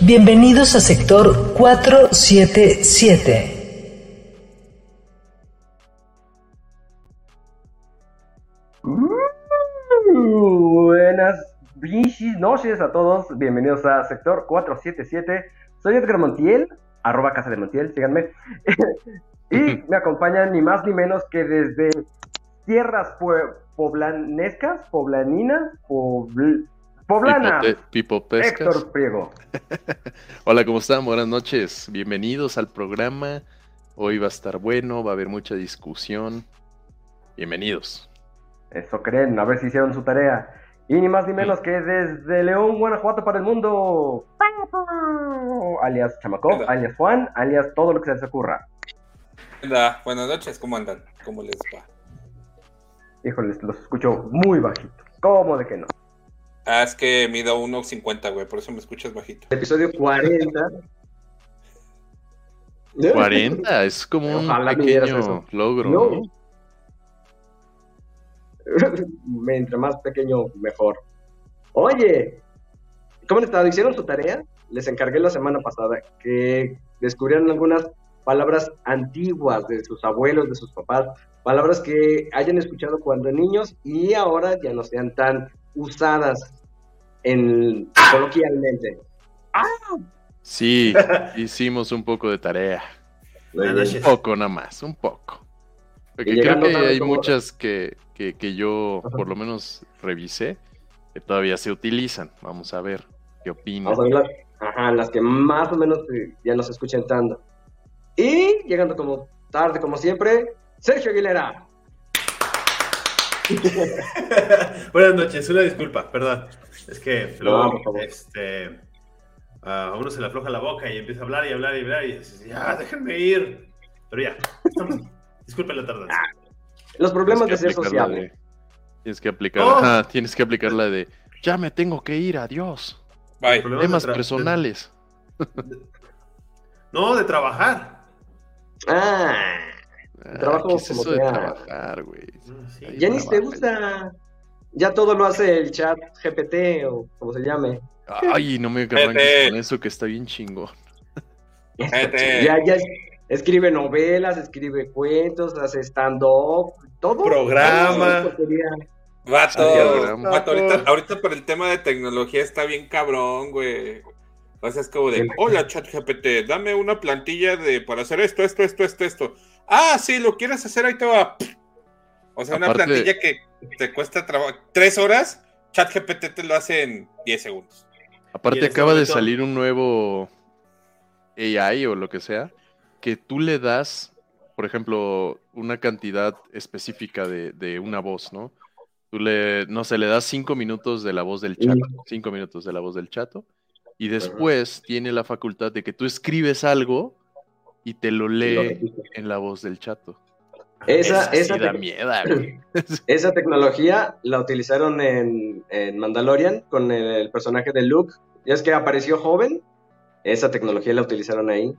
Bienvenidos a sector 477. Buenas bichis noches a todos, bienvenidos a sector 477. Soy Edgar Montiel, arroba casa de Montiel, síganme. y me acompañan ni más ni menos que desde tierras poblanescas, poblaninas, pobl- Pipo Pescas. Héctor Priego. Hola, ¿cómo están? Buenas noches. Bienvenidos al programa. Hoy va a estar bueno, va a haber mucha discusión. Bienvenidos. Eso creen, a ver si hicieron su tarea. Y ni más ni menos que desde León, Guanajuato para el mundo. Alias Chamacó, alias Juan, alias todo lo que se les ocurra. Hola, buenas noches, ¿cómo andan? ¿Cómo les va? Híjoles, los escucho muy bajitos. ¿Cómo de que no? Ah, es que mido 1.50, güey, por eso me escuchas bajito. Episodio 40. 40, es como un Ojalá pequeño logro, No. ¿no? Entre más pequeño, mejor. Oye, ¿cómo han estado? ¿Hicieron su tarea? Les encargué la semana pasada que descubrieran algunas palabras antiguas de sus abuelos, de sus papás, palabras que hayan escuchado cuando niños y ahora ya no sean tan usadas en coloquialmente. Sí, hicimos un poco de tarea. Un poco nada más, un poco. Porque creo que hay como- muchas que, que, que yo Ajá. por lo menos revisé que todavía se utilizan. Vamos a ver qué opinan. Vamos a ver las, ajá, las que más o menos eh, ya nos escuchan tanto. Y llegando como tarde, como siempre, Sergio Aguilera. Buenas noches, una disculpa, perdón. Es que No, este, a uno se le afloja la boca y empieza a hablar y hablar y hablar y dices, ya, déjenme ir. Pero ya, estamos- disculpen la tardanza. Los problemas de ser de- Tienes que aplicar, Oh. tienes que aplicar la de ya me tengo que ir, adiós. Bye. Problemas personales. de- no, de trabajar. Ah, Ah, Trabajo ¿Qué es como eso de sea. trabajar, güey? Ah, sí. Te gusta. Ya todo lo hace el chat GPT o como se llame. Ay, no me arranques Vete. con eso que está bien chingón. Ya, ya escribe novelas, escribe cuentos, hace stand-up, todo. Programa. Vato, vato, ahorita, ahorita por el tema de tecnología está bien cabrón, güey. O sea, es como de, hola ChatGPT, dame una plantilla de para hacer esto, esto, esto, esto, esto. Ah, sí, lo quieres hacer, ahí te va. O sea, una Aparte- plantilla que te cuesta trabajo tres horas, ChatGPT te lo hace en 10 segundos. Aparte acaba de salir un nuevo AI o lo que sea, que tú le das, por ejemplo, una cantidad específica de, de una voz, ¿no? Tú le, no sé, le das cinco minutos de la voz del chato, cinco minutos de la voz del chato, y después tiene la facultad de que tú escribes algo y te lo lee en la voz del chato. Esa, sí esa, da miedo, esa tecnología la utilizaron en, en Mandalorian con el personaje de Luke. Ya es que apareció joven. Esa tecnología la utilizaron ahí.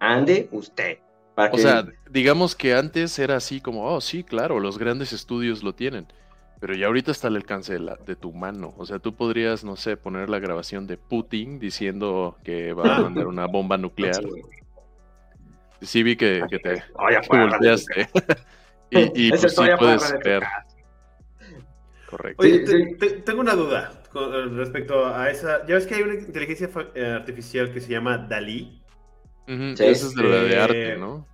Ande usted. Para O que- sea, digamos que antes era así como, oh, sí, claro, los grandes estudios lo tienen. Pero ya ahorita está al alcance de, la- de tu mano. O sea, tú podrías, no sé, poner la grabación de Putin diciendo que va a mandar una bomba nuclear. Sí vi que, que te volteaste. y pues sí puedes casa. Correcto. Oye, Sí, te- sí. te- tengo una duda con- eh, respecto a esa. Ya ves que hay una inteligencia eh, artificial que se llama Dalí. Sí. Esa es de la de Este, arte, ¿no?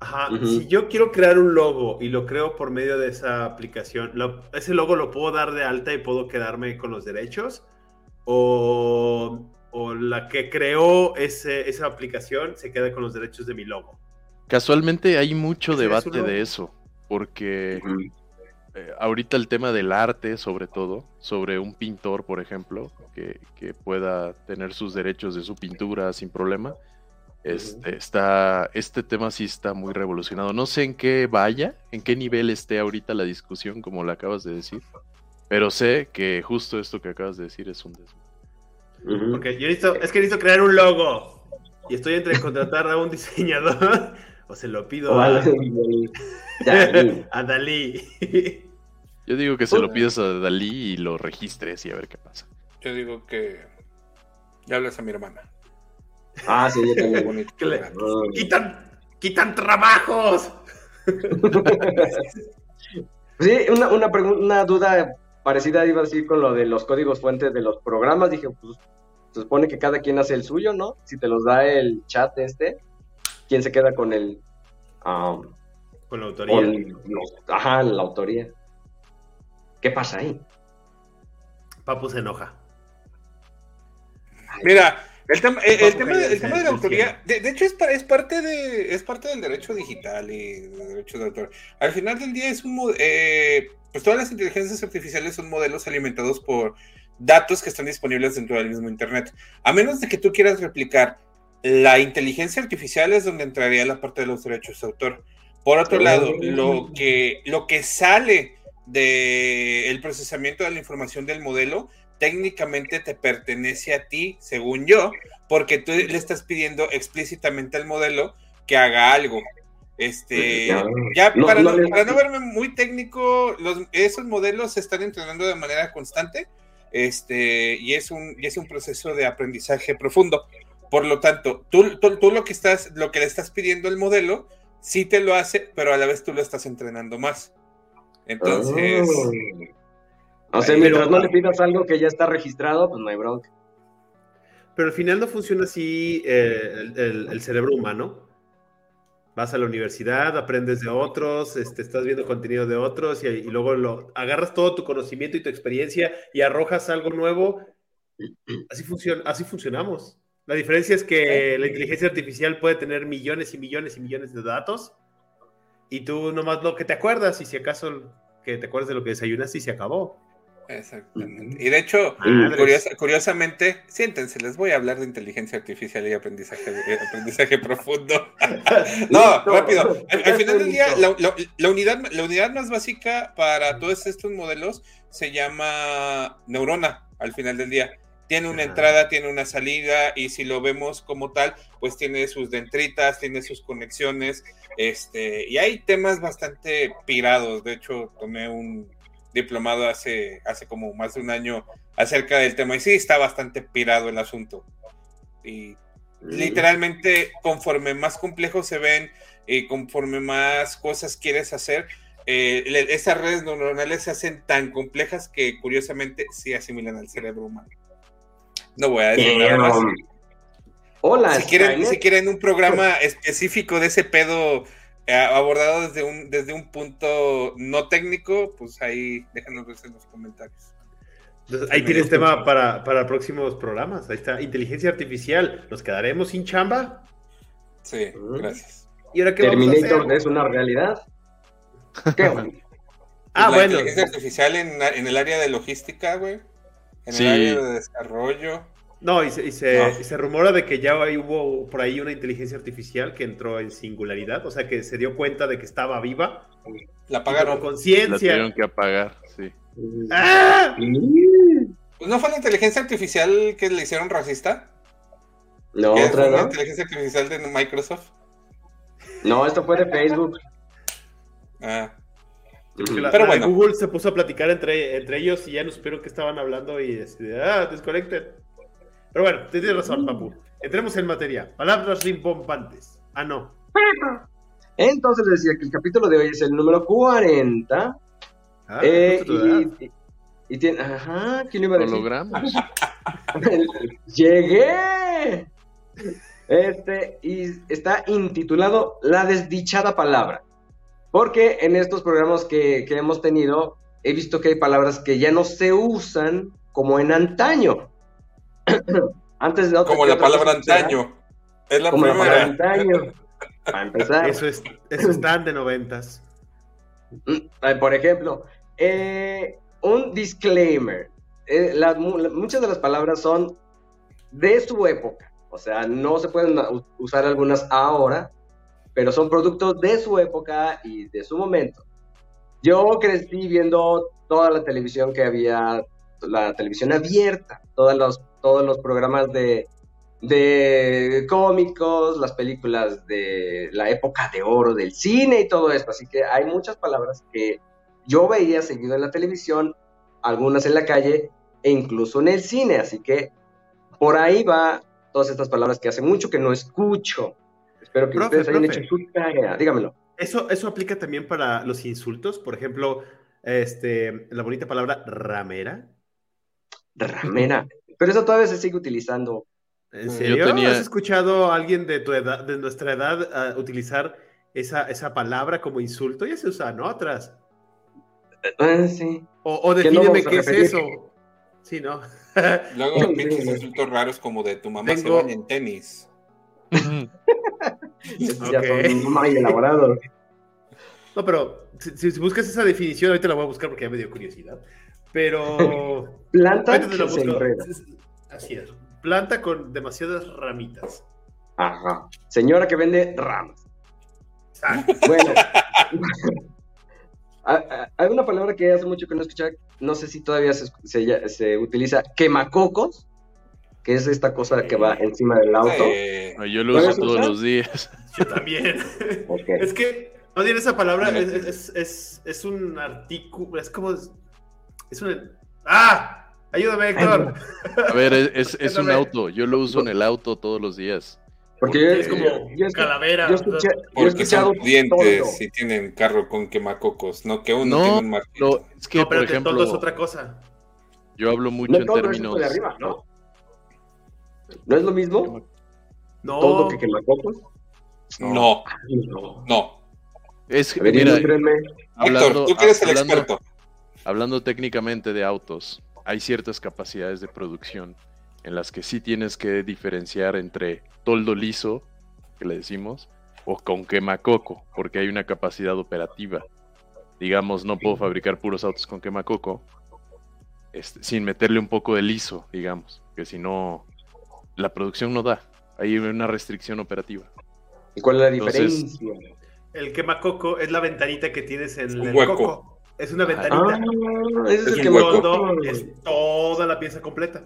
Ajá, si yo quiero crear un logo y lo creo por medio de esa aplicación, lo- ¿ese logo lo puedo dar de alta y puedo quedarme con los derechos? ¿O, o la que creó ese- esa aplicación se queda con los derechos de mi logo? Casualmente hay mucho debate de eso. Porque eh, ahorita el tema del arte, sobre todo, sobre un pintor, por ejemplo, que, que pueda tener sus derechos de su pintura sin problema. Este, está, este tema sí está muy revolucionado. No sé en qué vaya, en qué nivel esté ahorita la discusión, como la acabas de decir, pero sé que justo esto que acabas de decir es un yo necesito- es que necesito crear un logo. Y estoy entre contratar a un diseñador o se lo pido a, Dalí. a Dalí. Yo digo que se lo pidas a Dalí y lo registres y a ver qué pasa. Yo digo que ya hablas a mi hermana. Ah, sí, yo también. bonito. Que le- quitan, quitan trabajos. Sí, una, una duda parecida iba a decir con lo de los códigos fuentes de los programas. Dije, pues se supone que cada quien hace el suyo, ¿no? Si te los da el chat este, ¿quién se queda con el... Con la autoría. con los- ajá, la autoría. ¿Qué pasa ahí? Papu se enoja. Mira, el, tema- el- el tema, caer el tema de la autoría, de, de hecho es, es parte de es parte del derecho digital y del derecho de autor. Al final del día es un eh, pues todas las inteligencias artificiales son modelos alimentados por datos que están disponibles dentro del mismo internet. A menos de que tú quieras replicar la inteligencia artificial es donde entraría la parte de los derechos de autor. Por otro lado, lo que lo que sale del procesamiento de la información del modelo técnicamente te pertenece a ti, según yo, porque tú le estás pidiendo explícitamente al modelo que haga algo. Este, Ya. ya No, para, no no, le- para no verme muy técnico, los, esos modelos se están entrenando de manera constante, este, y es un, y es un proceso de aprendizaje profundo. Por lo tanto, tú, tú, tú lo que estás, lo que le estás pidiendo al modelo, sí te lo hace, pero a la vez tú lo estás entrenando más. Entonces, Ah. O sea, Pero- mientras no le pidas algo que ya está registrado, pues no hay bronca. Pero al final no funciona así eh, el, el- el cerebro humano. Vas a la universidad, aprendes de otros, este, estás viendo contenido de otros y, y luego lo, agarras todo tu conocimiento y tu experiencia y arrojas algo nuevo. Así, funciona, así funcionamos. La diferencia es que la inteligencia artificial puede tener millones y millones y millones de datos y tú nomás lo que te acuerdas y si acaso que te acuerdas de lo que desayunaste y se acabó. Exactamente. Y de hecho, curiosa- curiosamente, siéntense, les voy a hablar de inteligencia artificial y aprendizaje, eh, aprendizaje profundo. No, rápido. Al, al final del día, la, la- la unidad, la unidad más básica para todos estos modelos se llama neurona, al final del día. Tiene una entrada, tiene una salida, y si lo vemos como tal, pues tiene sus dentritas, tiene sus conexiones, este, y hay temas bastante pirados. De hecho, tomé un diplomado hace, hace como más de un año acerca del tema, y sí, está bastante pirado el asunto. Y literalmente conforme más complejos se ven y conforme más cosas quieres hacer, eh, esas redes neuronales se hacen tan complejas que curiosamente sí asimilan al cerebro humano. No voy a decir nada más. Hola, Si quieren, si quieren un programa específico de ese pedo abordado desde un, desde un punto no técnico, pues ahí déjanos en los comentarios. Entonces, ahí tienes tema para, para próximos programas. Ahí está, inteligencia artificial. ¿Nos quedaremos sin chamba? Sí, gracias. ¿Y ahora qué vamos a Terminator hacer? es una realidad. ¿Qué? Ah, la bueno. inteligencia artificial en, en el área de logística, güey. En Sí. el área de desarrollo. No, y se, y se- No. y se rumora de que ya hubo por ahí una inteligencia artificial que entró en singularidad, o sea que se dio cuenta de que estaba viva, La y tomó pagaron. La conciencia. tuvieron que apagar, sí. ¡Ah! Pues ¿No fue la inteligencia artificial que le hicieron racista? No, que otra fue la no. inteligencia artificial de Microsoft. No, esto fue de Facebook. Ah, la- Pero bueno. Google se puso a platicar entre, entre ellos y ya no supieron que estaban hablando y este, ah, desconecten. Pero bueno, te tienes razón, papu. Entremos en materia. Palabras rimbombantes. Ah, no. Entonces les decía que el capítulo de hoy es el número 40. Ah, eh, y, y- y tiene. Ajá, ¿quién lo iba a decir? Hologramos. ¡Llegué! Este, y está intitulado La desdichada palabra. Porque en estos programas que, que hemos tenido, he visto que hay palabras que ya no se usan como en antaño. Antes de otra- como la palabra antaño. Es la Como la palabra primera. antaño. Para empezar. Eso es, eso es tan de noventas. Por ejemplo, eh, un disclaimer. Eh, las muchas de las palabras son de su época. O sea, no se pueden usar algunas ahora, pero son productos de su época y de su momento. Yo crecí viendo toda la televisión que había, la televisión abierta, todos los, todos los programas de, de cómicos, las películas de la época de oro del cine y todo esto. Así que hay muchas palabras que yo veía seguido en la televisión, algunas en la calle e incluso en el cine. Así que por ahí va todas estas palabras que hace mucho que no escucho. Espero que Profe, ustedes hayan profe. hecho su tarea. Dígamelo. Eso, eso aplica también para los insultos. Por ejemplo, este, la bonita palabra ramera. Ramera. Pero eso todavía se sigue utilizando. ¿En Yo serio? tenía- ¿Has escuchado a alguien de tu edad, de nuestra edad, utilizar esa, esa palabra como insulto? Ya se usa, ¿no? Atrás. Ah, sí. O, o no defíneme qué es eso. Sí, ¿no? Luego Sí. pinches insultos raros como de tu mamá se Tengo- baña en tenis. Ya Ok. son muy elaborados. No, pero si, si buscas esa definición, ahorita la voy a buscar porque ya me dio curiosidad. Pero. Planta que se enreda. Así es. Planta con demasiadas ramitas. Ajá. Señora que vende ramas. Exacto. Bueno. Hay una palabra que hace mucho que no escuchaba, no sé si todavía se, se- se utiliza, quemacocos, que es esta cosa que va encima del auto. Eh, Yo lo ¿Puedes uso todos usar? los días. Yo también. Es que, no tiene esa palabra, es, es, es, es un artículo, es como. Es un. ¡Ah! Ayúdame, Héctor. A ver, es, es- es un auto. Yo lo uso en el auto todos los días. Porque yo, Es como yo calavera. yo escuché, yo porque escuchado son pudientes y tienen carro con quemacocos, no que uno No, tiene un marquito. No, es que, no, por pero ejemplo, todo es otra cosa. yo hablo mucho No en términos. de arriba, ¿no? ¿No es lo mismo? No. Todo que quemacocos. No, Ay, no. no. Es mira, hablando, Héctor, tú que eres el hablando- experto. Hablando técnicamente de autos, hay ciertas capacidades de producción en las que sí tienes que diferenciar entre toldo liso, que le decimos, o con quemacoco, porque hay una capacidad operativa. Digamos, no puedo fabricar puros autos con quemacoco este, sin meterle un poco de liso, digamos, que si no, la producción no da. Hay una restricción operativa. ¿Y cuál es la Entonces- diferencia? El quemacoco es la ventanita que tienes en Un el hueco. coco. Es una Ah, ventanita. ese es Es el un hueco. Es toda la pieza completa.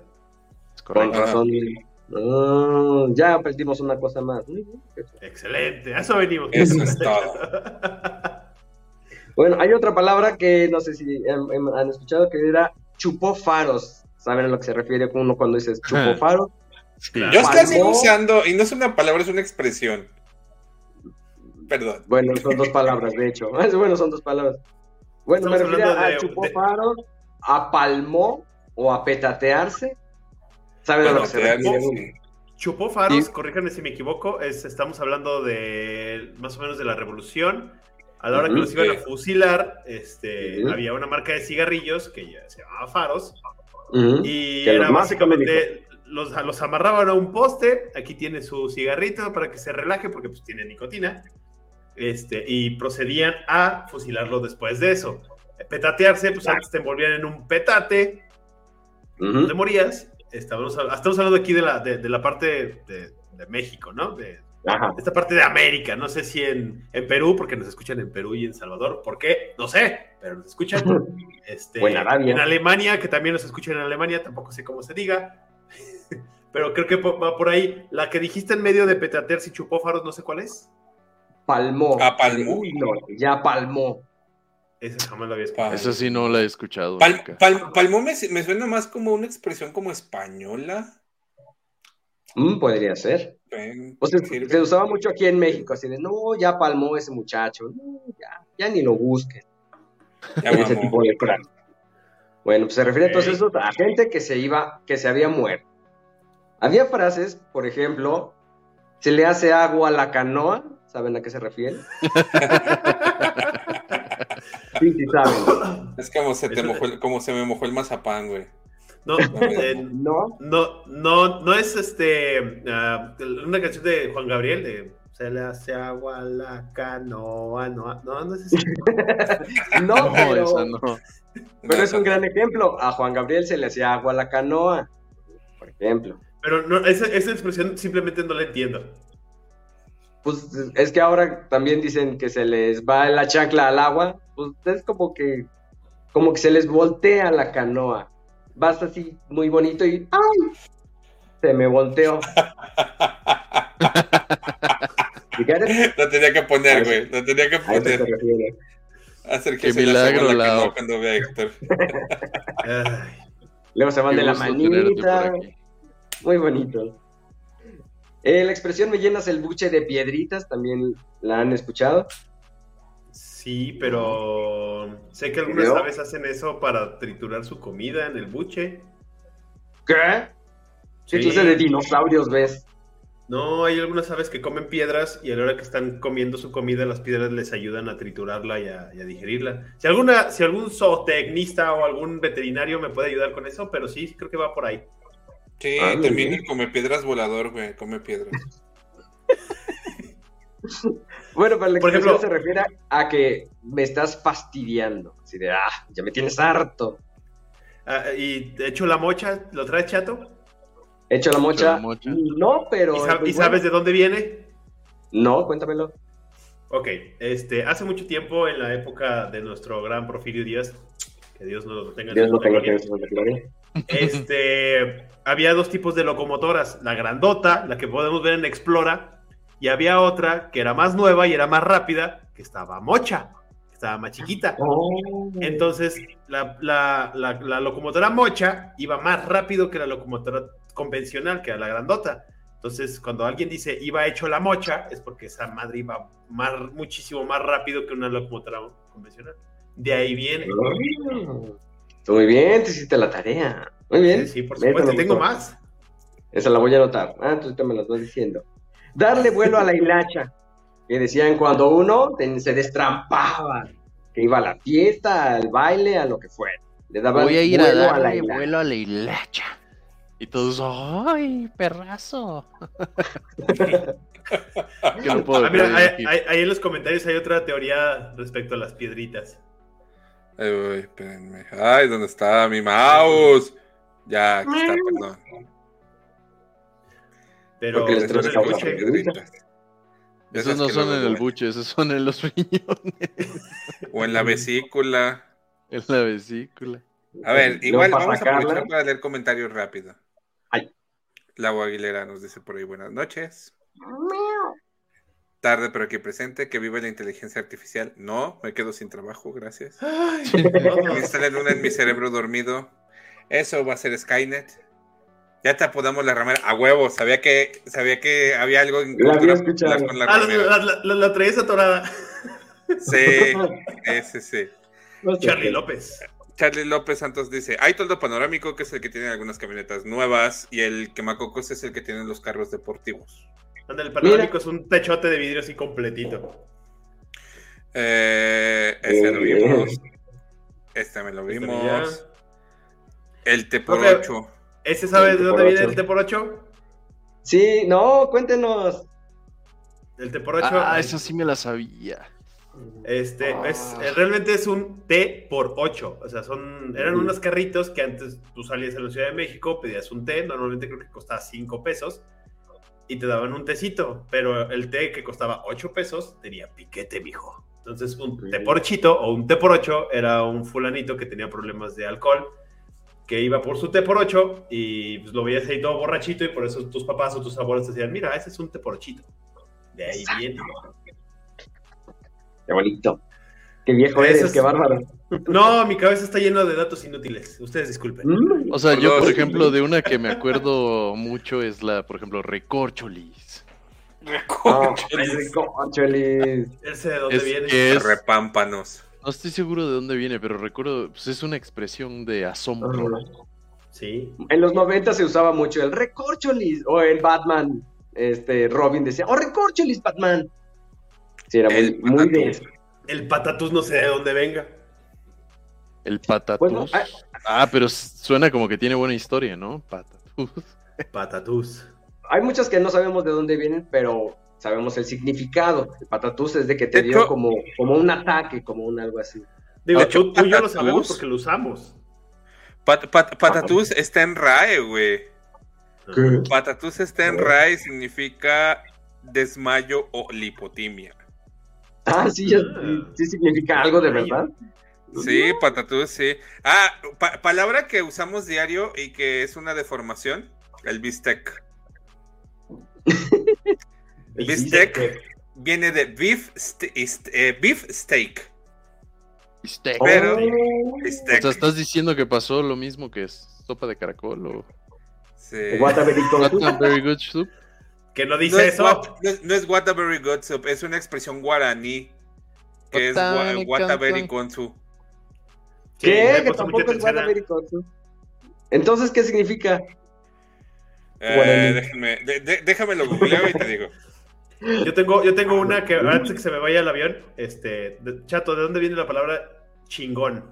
Es Con razón. Ah, ya aprendimos una cosa más. Excelente, a eso venimos. Eso es todo. Bueno, hay otra palabra que no sé si han, han escuchado que era chupó faros. ¿Saben a lo que se refiere uno cuando dices chupó faros? Sí. Yo es que la sigo Palmó. usando, y no es una palabra, es una expresión. Perdón. Bueno, son dos palabras, de hecho. Bueno, son dos palabras. Bueno, me refiero a de- chupó de- faros, a palmó o a petatearse. ¿Saben a lo que se refiere? Chupó faros, Sí. corríjanme si me equivoco, es, estamos hablando de más o menos de la revolución. A la hora Ujú. que los iban a fusilar, este, había una marca de cigarrillos que ya se llamaba Faros y los era básicamente los, los amarraban a un poste. Aquí tiene su cigarrito para que se relaje porque pues tiene nicotina. Este, y procedían a fusilarlo después de eso. Petatearse, pues antes te envolvían en un petate Ujú. te morías. Estamos, estamos hablando aquí de la, de, de la parte de, de México, ¿no? De Ajá. esta parte de América. No sé si en, en Perú, porque nos escuchan en Perú y en Salvador. ¿Por qué? No sé, pero nos escuchan. Este, en Alemania, que también nos escuchan en Alemania, tampoco sé cómo se diga. pero creo que va por ahí. La que dijiste en medio de petatearse y chupófaros, no sé cuál es. Palmó. Ah, palmó. Uy, no, ya palmó. Esa jamás la había escuchado. Esa sí no la he escuchado. Pal- palmó me, me suena más como una expresión como española. Mm, podría ser. Ven, O sea, sirve. se usaba mucho aquí en México, así de, no, ya palmó ese muchacho, no, ya, ya ni lo busquen, Ya ese tipo de frase. Bueno, pues se refiere entonces a gente que se iba, que se había muerto. Había frases, por ejemplo, se le hace agua a la canoa, ¿saben a qué se refiere? Sí, sí saben. Es como se, te Eso- mojó el- como se me mojó el mazapán, güey. No, eh, ¿No? No, no, no es este ah, una canción de Juan Gabriel de Se le hace agua a la canoa, no, no, no es así. No, No, pero, esa no. Pero es un gran ejemplo. A Juan Gabriel se le hacía agua a la canoa, por ejemplo. Pero no, esa, esa expresión simplemente no la entiendo. Pues es que ahora también dicen que se les va la chancla al agua. Pues es como que, como que se les voltea la canoa. Vas así muy bonito y ¡ay! Se me volteó. ¿Y qué? Lo tenía que poner, güey. Lo tenía que poner. Hacer Qué que le milagro, la canoa cuando vea a Héctor. Luego se van Qué de la manita. Muy bonito. Eh, la expresión me llenas el buche de piedritas, también la han escuchado. sí, pero sé que algunas aves hacen eso para triturar su comida en el buche. ¿Qué? ¿Qué Sí. clase de dinosaurios ves? No, hay algunas aves que comen piedras y a la hora que están comiendo su comida, las piedras les ayudan a triturarla y a, y a digerirla. Si alguna, si algún zootecnista o algún veterinario me puede ayudar con eso, pero sí, creo que va por ahí. Sí, Ah, también el come piedras volador, güey. Come piedras. Bueno, pero la Por ejemplo- se refiere a que me estás fastidiando. Así de, ah, ya me tienes harto. Ah, y de hecho, la mocha, ¿lo traes chato? Hecho la mocha. la mocha. No, pero. ¿Y, sab- sabes de dónde viene? No, cuéntamelo. Ok, este, hace mucho tiempo, en la época de nuestro gran Porfirio Díaz, que Dios nos lo tenga en Dios lo tenga que. Este, había dos tipos de locomotoras, la grandota, la que podemos ver en Explora, y había otra que era más nueva y era más rápida, que estaba mocha, que estaba más chiquita. Oh. Entonces, la, la- la- la locomotora mocha iba más rápido que la locomotora convencional, que era la grandota. Entonces, cuando alguien dice iba hecho la mocha, es porque esa madre iba más, muchísimo más rápido que una locomotora convencional. De ahí viene. Tú Muy bien, te hiciste la tarea. Muy bien. Sí, sí, por supuesto, tengo más. Esa la voy a anotar. Ah, entonces te me las vas diciendo. Darle vuelo a la hilacha. Que decían cuando uno se destrampaba. Que iba a la fiesta, al baile, a lo que fuera. Le daban Voy a ir a vuelo la darle hilacha. vuelo a la hilacha. Y todos, ¡ay, perrazo! ¿Qué no puedo Ah, mira, creer ahí, aquí? ahí- ahí en los comentarios hay otra teoría respecto a las piedritas. Ay, uy, espérenme. Ay, ¿dónde está mi mouse? Ya, aquí está, perdón. Pero Porque les el buche-. Esos no son en el buche, esos son en los riñones, O en la vesícula. en la vesícula. A ver, Luego igual vamos a aprovechar para leer comentarios rápido. Ay. Lau Aguilera nos dice por ahí buenas noches. Tarde pero aquí presente, que vive la inteligencia artificial. No, me quedo sin trabajo, gracias. Ay, Me instalan una en mi cerebro dormido. Eso va a ser Skynet. Ya te apodamos la ramera. A huevo, sabía que, sabía que había algo en La había escuchado. con la Ah, la, ramera. la, la- la- la traías atorada. Sí, ese sí. Sé Charlie. López. Charlie López Santos dice, hay toldo panorámico, que es el que tiene algunas camionetas nuevas, y el quemacocos es el que tiene los carros deportivos. Anda, el panorámico es un techote de vidrio así completito. Eh, este lo vimos. Este me lo Este vimos. El T por Ok. 8. ¿Ese sabe de T dónde viene el T por 8? Sí, no, cuéntenos. El T por 8 Ah, esa sí me la sabía. Este, es, Ah. eh, realmente es un T por 8. O sea, son, eran unos carritos que antes tú salías a la Ciudad de México, pedías un té, normalmente creo que costaba 5 pesos, y te daban un tecito, pero el té que costaba 8 pesos tenía piquete, mijo. Entonces, un té por ochito o un té por 8 era un fulanito que tenía problemas de alcohol, que iba por su té por 8 y pues, lo veías ahí todo borrachito, y por eso tus papás o tus abuelos te decían, mira, ese es un té por ochito. De ahí viene. Qué bonito. Qué viejo Eso eres, es- qué bárbaro. No, mi cabeza está llena de datos inútiles. Ustedes disculpen. Mm. O sea, Por yo, dos. por ejemplo, de una que me acuerdo mucho es la, por ejemplo, recorcholis. Ah, recorcholis. Ese de dónde Es viene. que es, Repámpanos. no estoy seguro de dónde viene, pero recuerdo, pues es una expresión de asombro. Sí. En los 90 se usaba mucho el recorcholis. O en Batman, este, Robin decía, oh, recorcholis, Batman. Sí, era muy, El muy. El patatús no sé de dónde venga. El patatús. Pues no, ah, Ah, pero suena como que tiene buena historia, ¿no? Patatús. Patatús. Hay muchas que no sabemos de dónde vienen, pero sabemos el significado. El patatús es de que te De dio hecho- como, como un ataque, como un algo así. Digo, De hecho, tú, tú y yo lo sabemos porque lo usamos. Pat- pat- patatús está en RAE, güey. ¿Qué? Patatús está en RAE y significa desmayo o lipotimia. Ah, sí, ya- sí significa algo de verdad. Sí, patatús, sí. Ah, pa- palabra que usamos diario y que es una deformación, el bistec. Bistec viene de beef, ste- eh, beef steak. Bistec. Pero- Oh. O Bistec. sea, ¿estás diciendo que pasó lo mismo que es sopa de caracol o Sí. What a very good soup? Que no No dice es, eso. what, no, es- no es what a very good soup, es una expresión guaraní que es what a very cantan. Sí, ¿Qué? Que tampoco es atención a- Guataberito. Entonces, ¿qué significa? Eh, Guaraní. déjenme, de- de- déjame lo googleo y te digo. Yo tengo, yo tengo una que antes de que se me vaya el avión, este, de- chato, ¿de dónde viene la palabra chingón?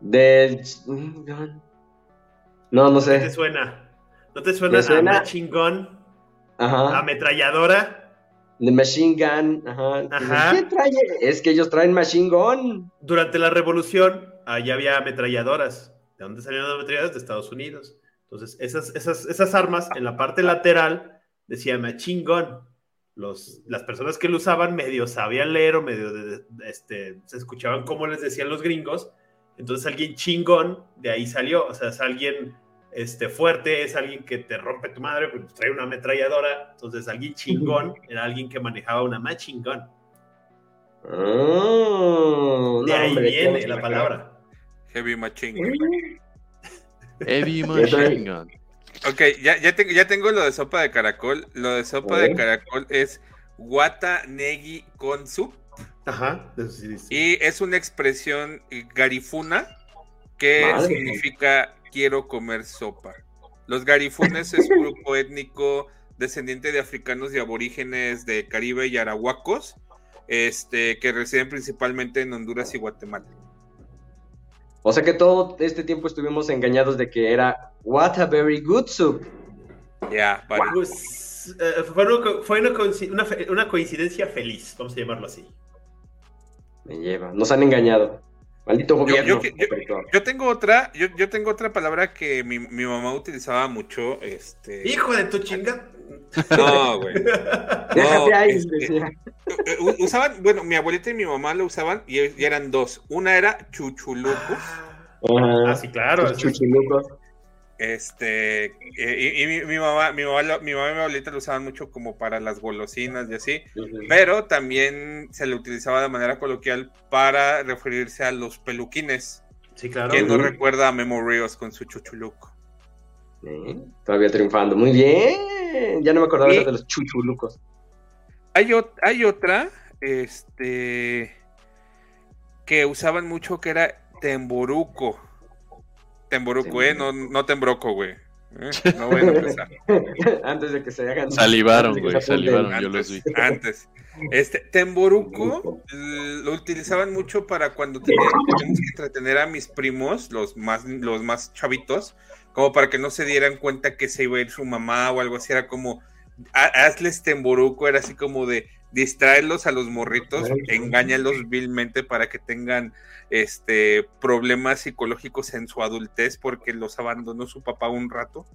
Del. No, no ¿Qué te sé. suena? ¿No te suena, suena- a chingón? Ajá. Ametralladora. De Machine Gun. Ajá. Ajá. ¿Qué trae? Es que ellos traen Machine Gun. Durante la revolución, allá había ametralladoras. ¿De dónde salieron las ametralladoras? De Estados Unidos. Entonces, esas, esas, esas armas en la parte lateral decía machine gun. Los, las personas que lo usaban medio sabían leer o medio de- este, se escuchaban como les decían los gringos. Entonces alguien chingón de ahí salió. O sea, es alguien este, fuerte, es alguien que te rompe tu madre, pues trae una ametralladora. Entonces alguien chingón era alguien que manejaba una machine gun. Ah, De no, ahí hombre, viene ¿cómo la palabra. Heavy machine. me Heavy Machine Gun. Ok, ya, ya, tengo, ya tengo lo de sopa de caracol. Lo de sopa de caracol es guata negi con soup. Ajá. eso sí, sí. Y es una expresión garifuna que Madre. significa quiero comer sopa. Los garifunes es un grupo étnico descendiente de africanos y aborígenes de Caribe y arahuacos, este, que residen principalmente en Honduras y Guatemala. O sea que todo este tiempo estuvimos engañados de que era What a very good soup. Ya, vale. Pues, eh, fue, una, fue una coincidencia feliz, vamos a llamarlo así. Me lleva. Nos han engañado. Maldito gobierno. yo- yo- opresor. Yo tengo otra, yo, yo tengo otra palabra que mi, mi mamá utilizaba mucho, este. Hijo de tu chinga. No, güey. Déjate No, ahí, este, Usaban, bueno, mi abuelita y mi mamá lo usaban y, y eran dos. Una era chuchulucos, Ajá. Ah, sí, claro. Chuchilucos. Este, eh, y, y mi, mi mamá, mi mamá, lo- mi mamá y mi abuelita lo usaban mucho como para las golosinas y así, pero también se le utilizaba de manera coloquial para referirse a los peluquines. Sí, claro. ¿Quién no recuerda a Memo Ríos con su chuchuluco? Sí, Todavía triunfando. Muy bien. Ya no me acordaba Y- de los chuchulucos. Hay, ot- hay otra, este, que usaban mucho que era temboruco. Temboruco, ¿eh? No, no tembroco, güey. ¿eh? No voy a empezar. Antes de que se hagan. Salivaron, antes güey, salivaron. yo los vi. Antes, antes. Este, temboruco l- lo utilizaban mucho para cuando tenían teníamos que entretener a mis primos, los más, los más chavitos, como para que no se dieran cuenta que se iba a ir su mamá o algo así. Era como, "Ha- hazles temboruco, era así como de distraerlos a los morritos, engáñalos vilmente para que tengan este problemas psicológicos en su adultez porque los abandonó su papá un rato.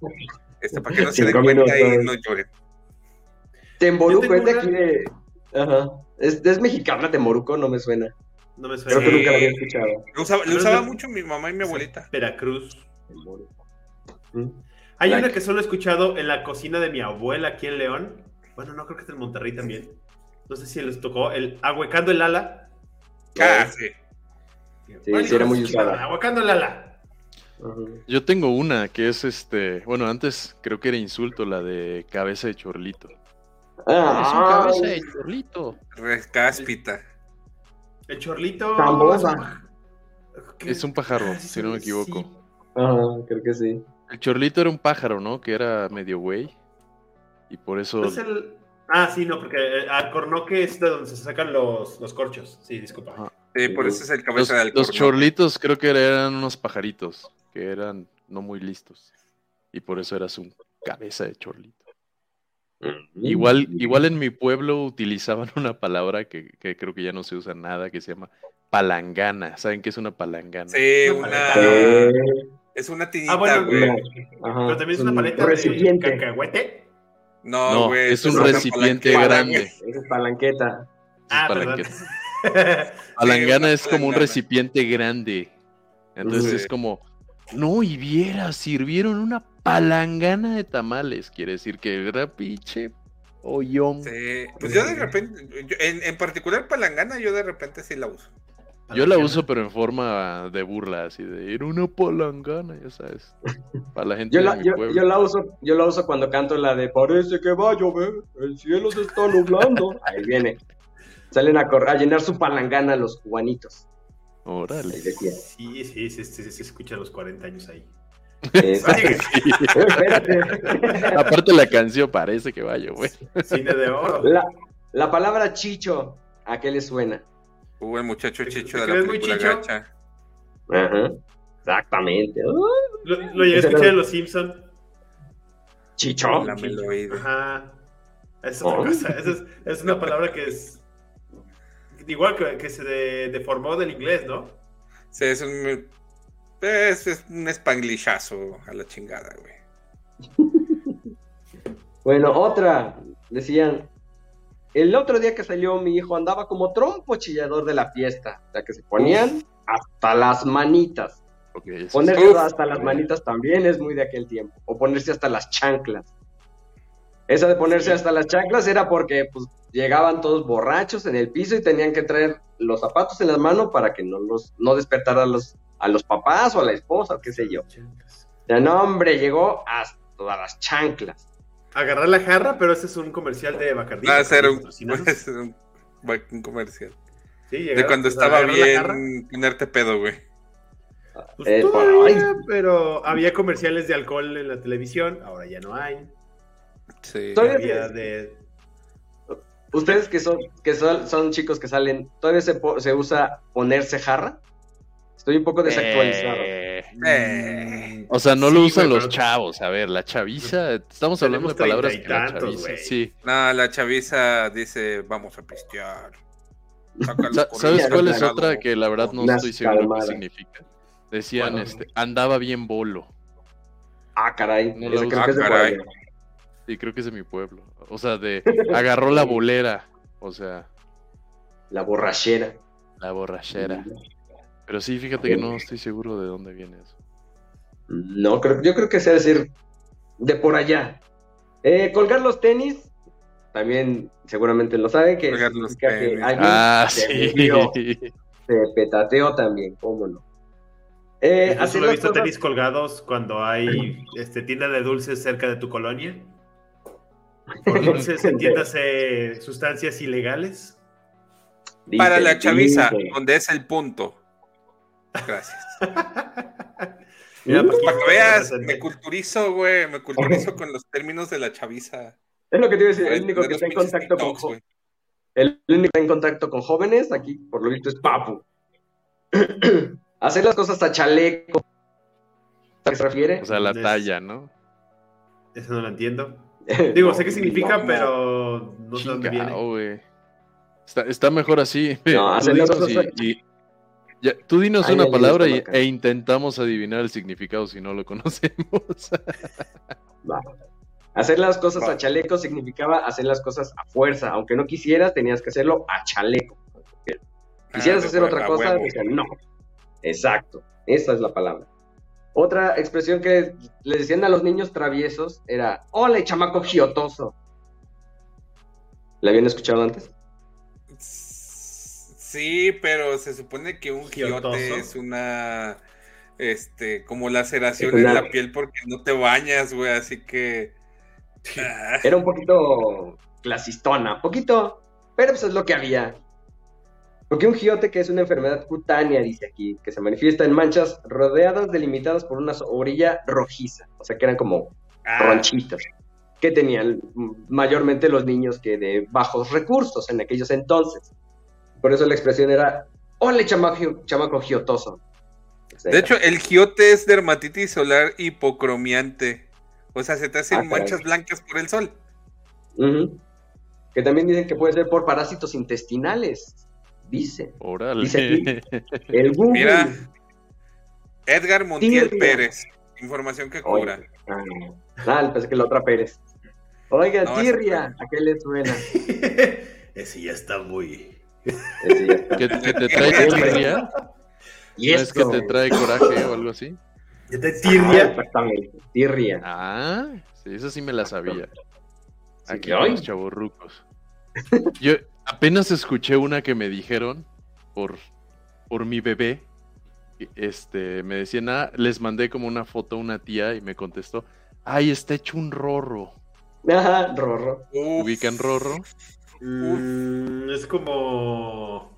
Este, para que no se den cuenta y no lloren. Temboruco Yo es de aquí de. Ajá. Es, es mexicana, Temboruco, no me suena. No me Creo suena. que nunca lo había escuchado. Lo usaba, lo usaba de- mucho mi mamá y mi abuelita. Veracruz. Temboruco. ¿Mm? Hay Like. una que solo he escuchado en la cocina de mi abuela aquí en León. Bueno, no creo que es en Monterrey también. No sé si les tocó el ahuecando el ala. Ah, sí. Sí, Bueno, sí, era muy usada. Ahuecando el ala. Ujú. Yo tengo una que es este. Bueno, antes creo que era insulto la de cabeza de chorlito. Ah, es un cabeza de chorlito. Recáspita. El chorlito. Es un pájaro, Ah, sí, si no me sí. equivoco. Ajá, creo que sí. El chorlito era un pájaro, ¿no? Que era medio güey. Y por eso. ¿No es el- Ah, sí, no, porque eh, alcornoque es de donde se sacan los, los corchos. Sí, disculpa. Sí, por eso es el Los, cabeza de los chorlitos creo que eran unos pajaritos. Que eran no muy listos. Y por eso eras un cabeza de chorlito. Mm. Igual, igual en mi pueblo utilizaban una palabra que, que creo que ya no se usa nada, que se llama palangana. ¿Saben qué es una palangana? Sí, Una. Eh, Es una tinita, Ah, bueno, güey. ajá, Pero también es un una paleta recipiente. de cacahuete. No, No, güey. es un recipiente grande. es palanqueta. Ah, palanqueta. Palangana es como un recipiente grande. Entonces es como, no, y viera, sirvieron una palangana de tamales. Quiere decir que era pinche hoyón. Sí, pues yo de repente, yo- en, en particular palangana, yo de repente sí la uso. Yo la uso, pero en forma de burla, así de, era una palangana, ya sabes. Para la gente Yo de la, mi yo, pueblo. yo la uso, yo la uso cuando canto la de Parece que va a llover, el cielo se está nublando. Ahí viene. Salen a, a llenar su palangana los cubanitos. Órale. Sí, sí, sí, sí, sí, se escucha a los 40 años ahí. Aparte la canción parece que vaya, güey. cine de oro. La, la palabra chicho, ¿a qué le suena? Hubo el muchacho chicho ¿Te de la película chicho? gacha. Ajá. Exactamente. Uh, Lo, lo llegué a escuchar en Los Simpson. chicho. Ajá. Es otra Oh. cosa. Esa es, es una palabra que es. Igual que, que se de- deformó del inglés, ¿no? Sí, es un. Es, es un spanglishazo a la chingada, güey. Bueno, otra. Decían, el otro día que salió mi hijo andaba como trompo chillador de la fiesta. O sea, que se ponían hasta las manitas. Ok, eso Ponerse Uf. hasta las manitas también es muy de aquel tiempo. O ponerse hasta las chanclas. Esa de ponerse hasta las chanclas era porque pues, llegaban todos borrachos en el piso y tenían que traer los zapatos en las manos para que no los no despertara a los, a los papás o a la esposa o qué sé yo. O sea, no, hombre, llegó hasta las chanclas. Agarrar la jarra, pero ese es un comercial de Bacardí. Va a ser un, comercial. Sí, De cuando pues, estaba bien ponerte pedo, güey. Pues Eh, todavía, pero había comerciales de alcohol en la televisión, ahora ya no hay. Sí. Todavía Había sí. de... Ustedes que son, que son, son chicos que salen, ¿todavía se, po- se usa ponerse jarra? Estoy un poco desactualizado. Eh, Eh. O sea, no Sí, lo usan los pero- chavos. A ver, la chaviza. Estamos hablando de palabras que la tantos, chaviza. güey. Sí. No, la chaviza dice, vamos a pistear. ¿Sabes cuál es otra que la verdad no estoy seguro qué calmadas. significa? Decían, Bueno. este, andaba bien bolo. Ah, caray. No la Ah, caray. Sí, creo que es de mi pueblo. O sea, de agarró la bolera. O sea, La borrachera. la borrachera. Pero sí, fíjate que no estoy seguro de dónde viene eso. No, creo, yo creo que sea decir de por allá. Eh, colgar los tenis, también seguramente lo saben, que Colgar los significa que tenis. alguien Ah, se sí. se petateó también, cómo no. Eh, las visto cosas- tenis colgados cuando hay este, tienda de dulces cerca de tu colonia. Dulces, entiéndase sustancias ilegales. Para la chaviza, dice. donde es el punto. Gracias. Mira, Paquito, Para que veas, me culturizo, güey. Me culturizo con los términos de la chaviza. Es lo que te iba a decir, el único que está en contacto con güey. el único que está en contacto con jóvenes, aquí por lo visto es Papu. hacer las cosas a chaleco. ¿A qué se refiere? O sea, la talla, ¿no? Eso no lo entiendo. Digo, No, sé qué significa, no, pero no sé dónde viene. Está, está mejor así. No, Tú hacer las dinos cosas- y- y- ya, tú dinos Ay, una palabra y- e intentamos adivinar el significado si no lo conocemos. Va. Hacer las cosas Va. a chaleco significaba hacer las cosas a fuerza. Aunque no quisieras, tenías que hacerlo a chaleco. Quisieras Ah, de hacer huevo, otra cosa, huevo. no. Exacto, esa es la palabra. Otra expresión que le decían a los niños traviesos era, ¡Hola, chamaco giotoso! ¿La habían escuchado antes? Sí, pero se supone que un Giotoso. giote es una. Este, como laceración una- en la piel porque no te bañas, güey. Así que. Era un poquito clasistona, poquito, pero pues es lo que había. Porque un giote que es una enfermedad cutánea, dice aquí, que se manifiesta en manchas rodeadas, delimitadas por una orilla rojiza, o sea que eran como ah, ronchitas, que tenían mayormente los niños que de bajos recursos en aquellos entonces. Por eso la expresión era, ¡Ole, chamaco, chamaco giotoso! O sea, De hecho, el giote es dermatitis solar hipocromiante. O sea, se te hacen Ah, manchas blancas por el sol. Que también dicen que puede ser por parásitos intestinales. Dice. Órale. Dice aquí. El Google. Mira, Edgar Montiel Tirria. Pérez. Información que cobra. Ah, pensé que la otra Pérez. Oiga, No, Tirria, Pérez. ¿a qué le suena? Ese ya está muy. Ese ya está. ¿Que, que te trae tirria? Y ¿No es que te trae coraje o algo así? ¿Ya te Ah, tirria? exactamente, Tirria. Ah, sí, eso sí me la sabía. Aquí ay. los chavorrucos. Yo apenas escuché una que me dijeron por, por mi bebé. Este, me decían, ah, les mandé como una foto a una tía y me contestó, ay, está hecho un rorro. Ajá, Rorro. Uf, ¿Ubican rorro? Mm, es como.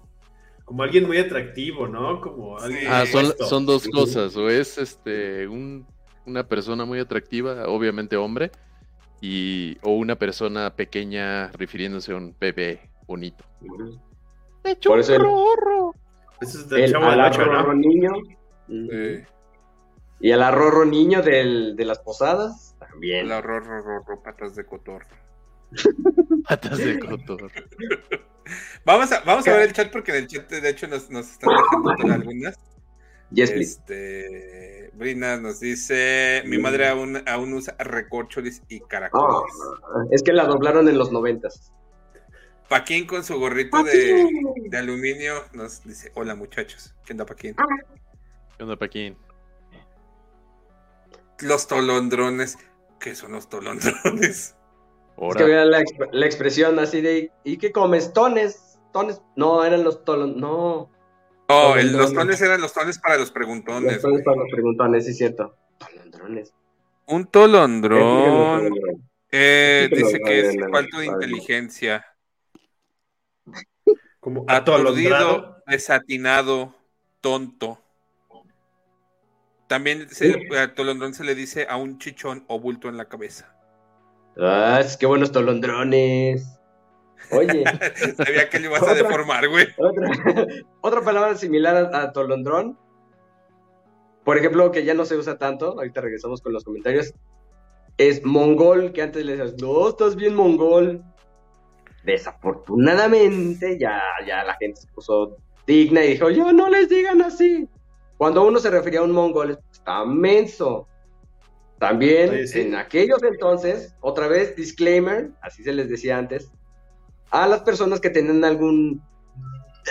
Como alguien muy atractivo, ¿no? Como alguien. Ah, son, son dos cosas, o es este un, una persona muy atractiva, obviamente hombre, y, o una persona pequeña refiriéndose a un bebé bonito. Está hecho Por un eso el- rorro. Ese es del El chavo del al 8, Rorro ¿no? niño. Y al arrorro niño del, de las posadas, también. el horror, horror, patas de cotorro. Patas de cotor. Vamos a, vamos a ver el chat porque en el chat de hecho nos, nos están dejando algunas. Yes, please. Este, Brina nos dice, mi madre aún, aún usa recorcholis y caracoles. es que la doblaron en los noventas. Paquín con su gorrito de, de aluminio nos dice, hola muchachos, ¿qué onda Paquín? ¿Qué onda, Paquín? Los tolondrones, ¿qué son los tolondrones? Es que vean la, exp- la expresión así de, ¿y qué comes? ¿Tones? ¿Tones? No, eran los tolon... No, Oh, el- los Tolondrones. tones eran los tones para los los preguntones. tones para los preguntones, sí es cierto. Tolondrones. Un tolondrón Tolondrón. eh, dice que es falto de inteligencia. Como Aturdido, atolondrado. desatinado, tonto. También se, a Tolondrón se le dice a un chichón o bulto en la cabeza. Ah, es que buenos tolondrones. Oye, Sabía que le ibas a deformar, güey. otra, otra palabra similar a, a tolondrón. Por ejemplo, que ya no se usa tanto, ahorita regresamos con los comentarios, es mongol, que antes le decías, no, estás bien mongol. Desafortunadamente, ya, ya la gente se puso digna y dijo, yo no les digan así. Cuando uno se refería a un mongol, está menso. También Oye, sí. en aquellos entonces, otra vez, disclaimer, así se les decía antes, a las personas que tenían algún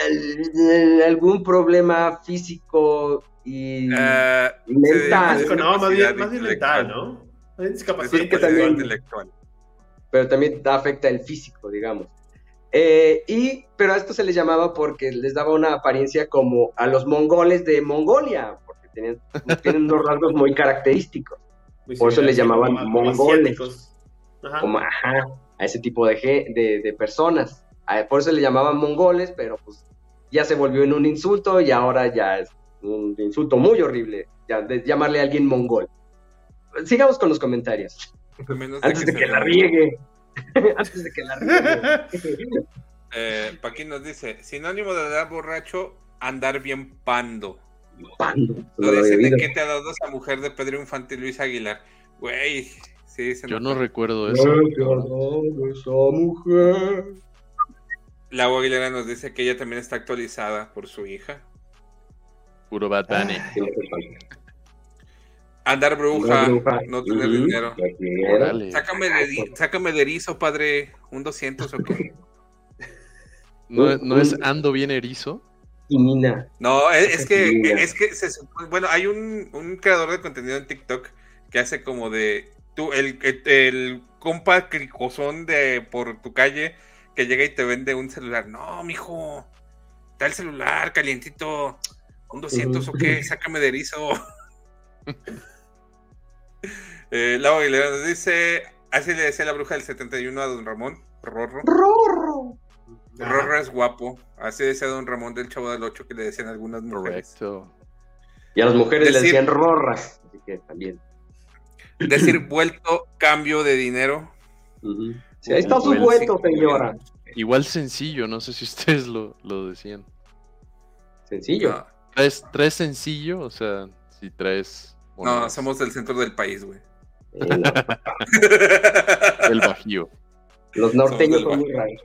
al- algún problema físico y Ah, mental, se- No, más bien, más mental, ¿no? Más bien discapacidad también- intelectual. Pero también afecta el físico, digamos. Eh, y, pero a esto se les llamaba porque les daba una apariencia como a los mongoles de Mongolia, porque tenían, tienen unos rasgos muy característicos, Muy Por eso similar, le sí, llamaban como- mongoles. Ajá. como ajá, a ese tipo de, de, de personas. Por eso le llamaban mongoles, pero pues ya se volvió en un insulto y ahora ya es un insulto muy horrible, ya, de llamarle a alguien mongol. Sigamos con los comentarios. De Antes de que la riegue. Antes de que la riegue. Eh, Paquín nos dice, sinónimo de andar borracho, andar bien pando. Pando. No No lo dicen de qué te ha dado esa mujer de Pedro Infante y Luis Aguilar. Güey, sí, se yo no recuerdo eso. Horror, esa mujer. Lau Aguilera nos dice que ella también está actualizada por su hija. Puro batane. No se falta. Andar bruja, no tener dinero. no dinero. Órale. Sácame de, sácame de erizo, padre. Un 200 o qué. ¿No, no es ando bien erizo? Y Nina. No, es, es que, es que, se supone- bueno, hay un, un creador de contenido en TikTok que hace como de, tú, el, el, el compa cricosón de por tu calle que llega y te vende un celular. No, mijo, está el celular calientito, un 200 o qué, sácame de erizo. eh, Lau Aguilera nos dice, así le decía la bruja del 71 a don Ramón, Rorro. Rorro. Rorro es guapo, así decía don Ramón del Chavo del 8 que le decían algunas mujeres. Correcto. Y a las mujeres le decían rorras. Así que también. Decir vuelto, cambio de dinero. Sí, ahí está su vuelto, señora. Igual sencillo, no sé si ustedes lo, lo decían. Sencillo. No, ¿Traes, ¿Traes sencillo? O sea, si traes... no, somos del centro del país, güey. Eh, no. El bajío. Los norteños son muy raros.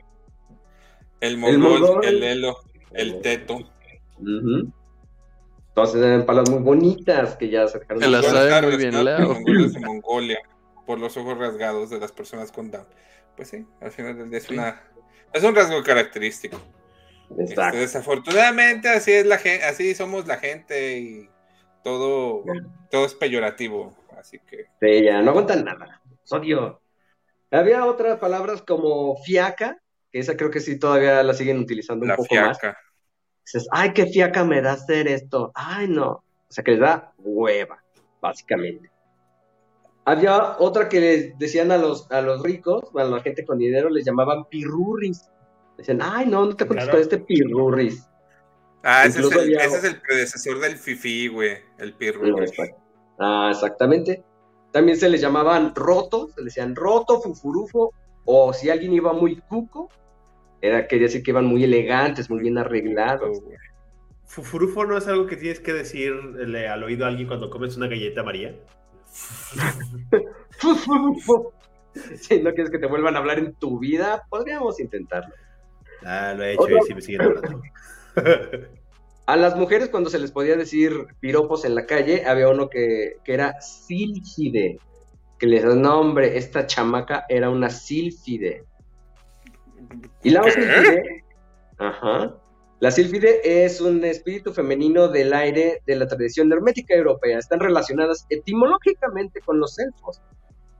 El El mongol, mongol. el elo. El teto. Ujú. Entonces eran palabras muy bonitas que ya se dejaron Se las sabe muy bien, Leo. Mongoles de Mongolia por los ojos rasgados de las personas con Down. Pues sí, al final del día es Sí. una es un rasgo característico. Este, desafortunadamente así es la gente, así somos la gente y todo todo es peyorativo, así que Sí, ya no aguantan nada. Los Odio. Había otras palabras como fiaca, que esa creo que sí todavía la siguen utilizando un la poco más. fiaca. Dices, ay, qué fiaca me da hacer esto. Ay, no. O sea, que les da hueva, básicamente. Había otra que les decían a los, a los ricos, a la gente con dinero, les llamaban pirurris. Decían, ay, no, no te juntes Claro. con este pirurris. Ah, ese es, el, ya- ese es el predecesor del fifi, güey, el pirro. Ah, exactamente. También se les llamaban rotos, se les decían roto, fufurufo, o si alguien iba muy cuco, era, quería decir que iban muy elegantes, muy bien arreglados. güey. Fufurufo no es algo que tienes que decirle al oído a alguien cuando comes una galleta María. Fufurufo. Si no quieres que te vuelvan a hablar en tu vida, podríamos intentarlo. Ah, lo he hecho Otro- y sí me siguen hablando. A las mujeres cuando se les podía decir piropos en la calle, había uno que, que era sílfide, que les da nombre, esta chamaca era una sílfide. Y la sílfide, ajá, la sílfide es un espíritu femenino del aire de la tradición hermética europea. Están relacionadas etimológicamente con los elfos,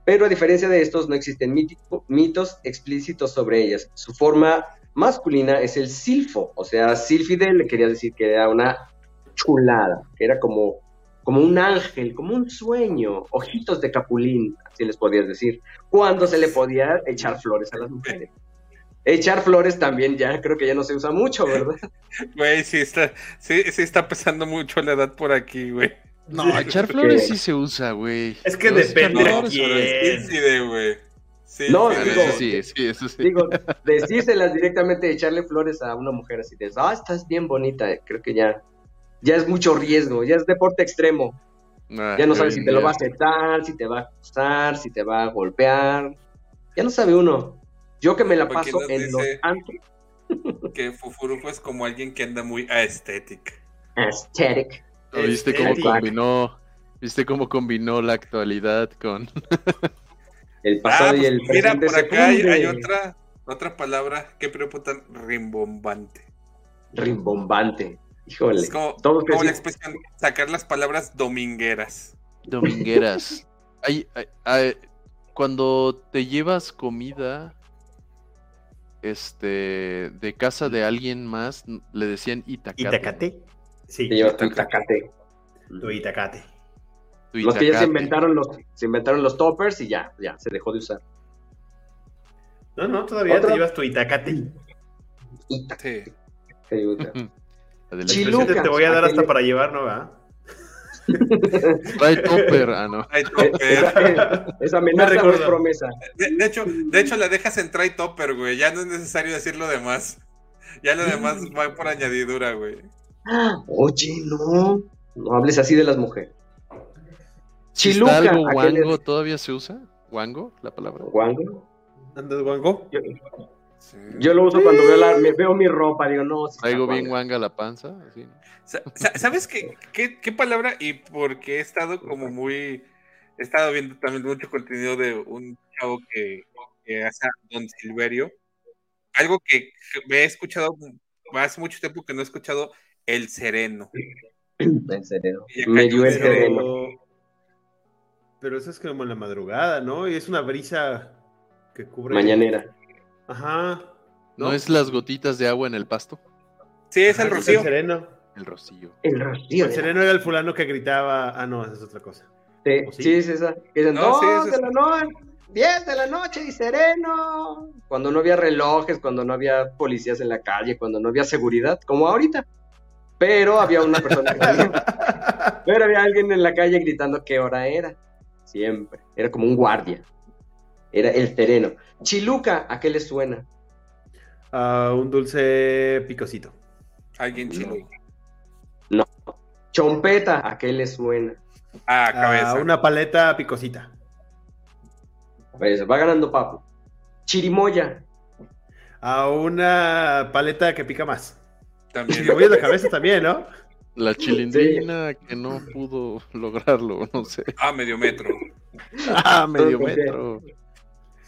pero a diferencia de estos no existen mítico- mitos explícitos sobre ellas. Su forma masculina es el silfo, o sea, sílfide le quería decir que era una chulada, que era como, como un ángel, como un sueño, ojitos de capulín, así les podías decir, cuando se le podía echar flores a las mujeres. Echar flores también ya creo que ya no se usa mucho, ¿verdad? Güey, sí está, sí, sí está pesando mucho la edad por aquí, güey. No, echar flores sí se usa, güey. Es que No, depende de quién. güey. Sí, No, sí, digo- sí, sí, eso sí. Digo, decírselas directamente, echarle flores a una mujer así de, ah, estás bien bonita, creo que ya, ya es mucho riesgo, ya es deporte extremo. Ah, Ya no sabes si te lo va a aceptar, si te va a acusar, si te va a golpear. Ya no sabe uno. Yo que me la paso en los antros, que Fufurufo es como alguien que anda muy aesthetic. aesthetic. ¿Viste cómo combinó? ¿Viste cómo combinó la actualidad con El pasado Ah, y pues, el mira, presente por se acá hay, hay otra, otra palabra que preocupa tan rimbombante. Rimbombante. Híjole. Es como, Todos como la expresión, sacar las palabras domingueras. domingueras? Hay, hay- hay- cuando te llevas comida este de casa de alguien más, le decían itacate. ¿Itacate? Sí, Te llevas tu itacate. tu Itacate. Los que ya se inventaron los, se inventaron los toppers y ya, ya, se dejó de usar. No, no, todavía ¿Otra? te llevas tu Itacate. Itacate. Sí. Chiluca. Te, voy a dar aquel- hasta para llevar, ¿no? Trae topper, ah, no. Eh, topper. Esa, amenaza no es promesa. De, de hecho, de hecho, la dejas en try topper, güey. Ya no es necesario decir lo demás. Ya lo demás va por añadidura, güey. Oye, no. No hables así de las mujeres. Si Chiluca. está algo aquel es- ¿todavía se usa? ¿Guango? La palabra. ¿Guango? ¿Andas guango? Yo, Sí. yo lo uso cuando veo, la, me veo mi ropa, digo, no. sí Traigo bien guanga. guanga la panza. así, ¿Sabes qué, qué, qué palabra? Y porque he estado como muy. He estado viendo también mucho contenido de un chavo que, que hace Don Silverio. Algo que me he escuchado hace mucho tiempo que no he escuchado, el sereno. Y acá Me dio el terreno. Pero... Eso es como en la madrugada, ¿no? Y es una brisa que cubre. Mañanera. Ajá. ¿No es las gotitas de agua en el pasto? Sí, es el rocío. El sereno. El rocío. El rocío. El sereno era el fulano que gritaba. Ah, no, esa es otra cosa. Sí, ¿O sí? sí, es esa. Dicen, No, sí, es de esa. la noche, 10 de la noche y sereno. Cuando no había relojes, cuando no había policías en la calle, cuando no había seguridad, como ahorita. Pero había una persona. pero había alguien en la calle gritando qué hora era. Siempre. Era como un guardia. Era el sereno. Chiluca, ¿a qué le suena? Ah, un dulce picosito. Alguien chino. Chompeta, ¿a qué le suena? Ah, Ah, cabeza. una paleta picosita. Pues va ganando Papu. Chirimoya. A una paleta que pica más. También. Chirimoya de cabeza también, ¿no? La chilindrina que no pudo lograrlo, no sé. Ah, medio metro. Ah, medio metro.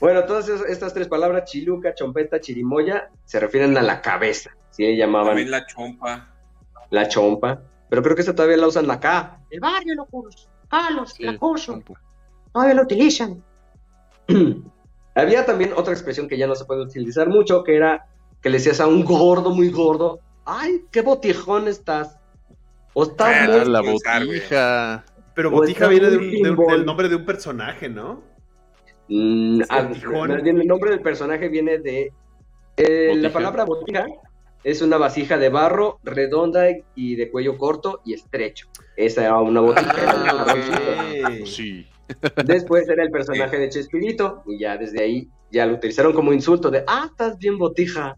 Bueno, todas es- estas tres palabras, chiluca, chompeta, chirimoya, se refieren a la cabeza. ¿sí? llamaban También la chompa. la chompa. Pero creo que esa todavía la usan acá. El barrio, locos. Carlos, Sí, la. Todavía lo utilizan. Había también otra expresión que ya no se puede utilizar mucho, que era que le decías a un gordo muy gordo, ay, qué botijón estás. O Ah, muy... Ah, la botija. Pero Botija viene de muy un- de un- timbón. del nombre de un personaje, ¿no? Mm, ah, más bien el nombre del personaje viene de... eh, la palabra botija es una vasija de barro redonda y de cuello corto y estrecho. Esa era una botija. Ah. Sí. Después era el personaje de Chespirito y ya desde ahí ya lo utilizaron como insulto de, ah, estás bien botija.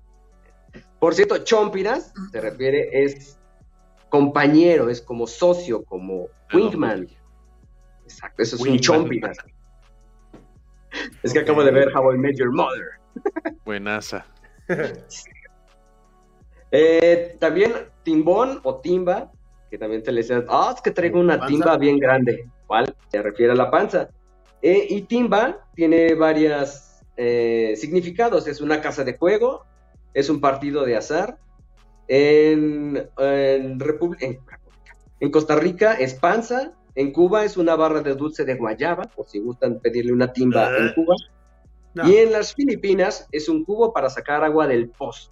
Por cierto, chompiras se refiere, es compañero, es como socio, como wingman. Exacto, eso es un Wingman. chompiras. Es que acabo de ver How I Met Your Mother. Buenaza. Eh, también timbón o timba, que también te le decían, ah, es que traigo una timba bien grande. ¿Cuál? Se refiere a la panza. Eh, y timba tiene varios significados. Es una casa de juego, es un partido de azar. En, en, en Costa Rica es panza. En Cuba es una barra de dulce de guayaba, por si gustan pedirle una timba en Eh. Cuba. No, Y en las Filipinas es un cubo para sacar agua del pozo.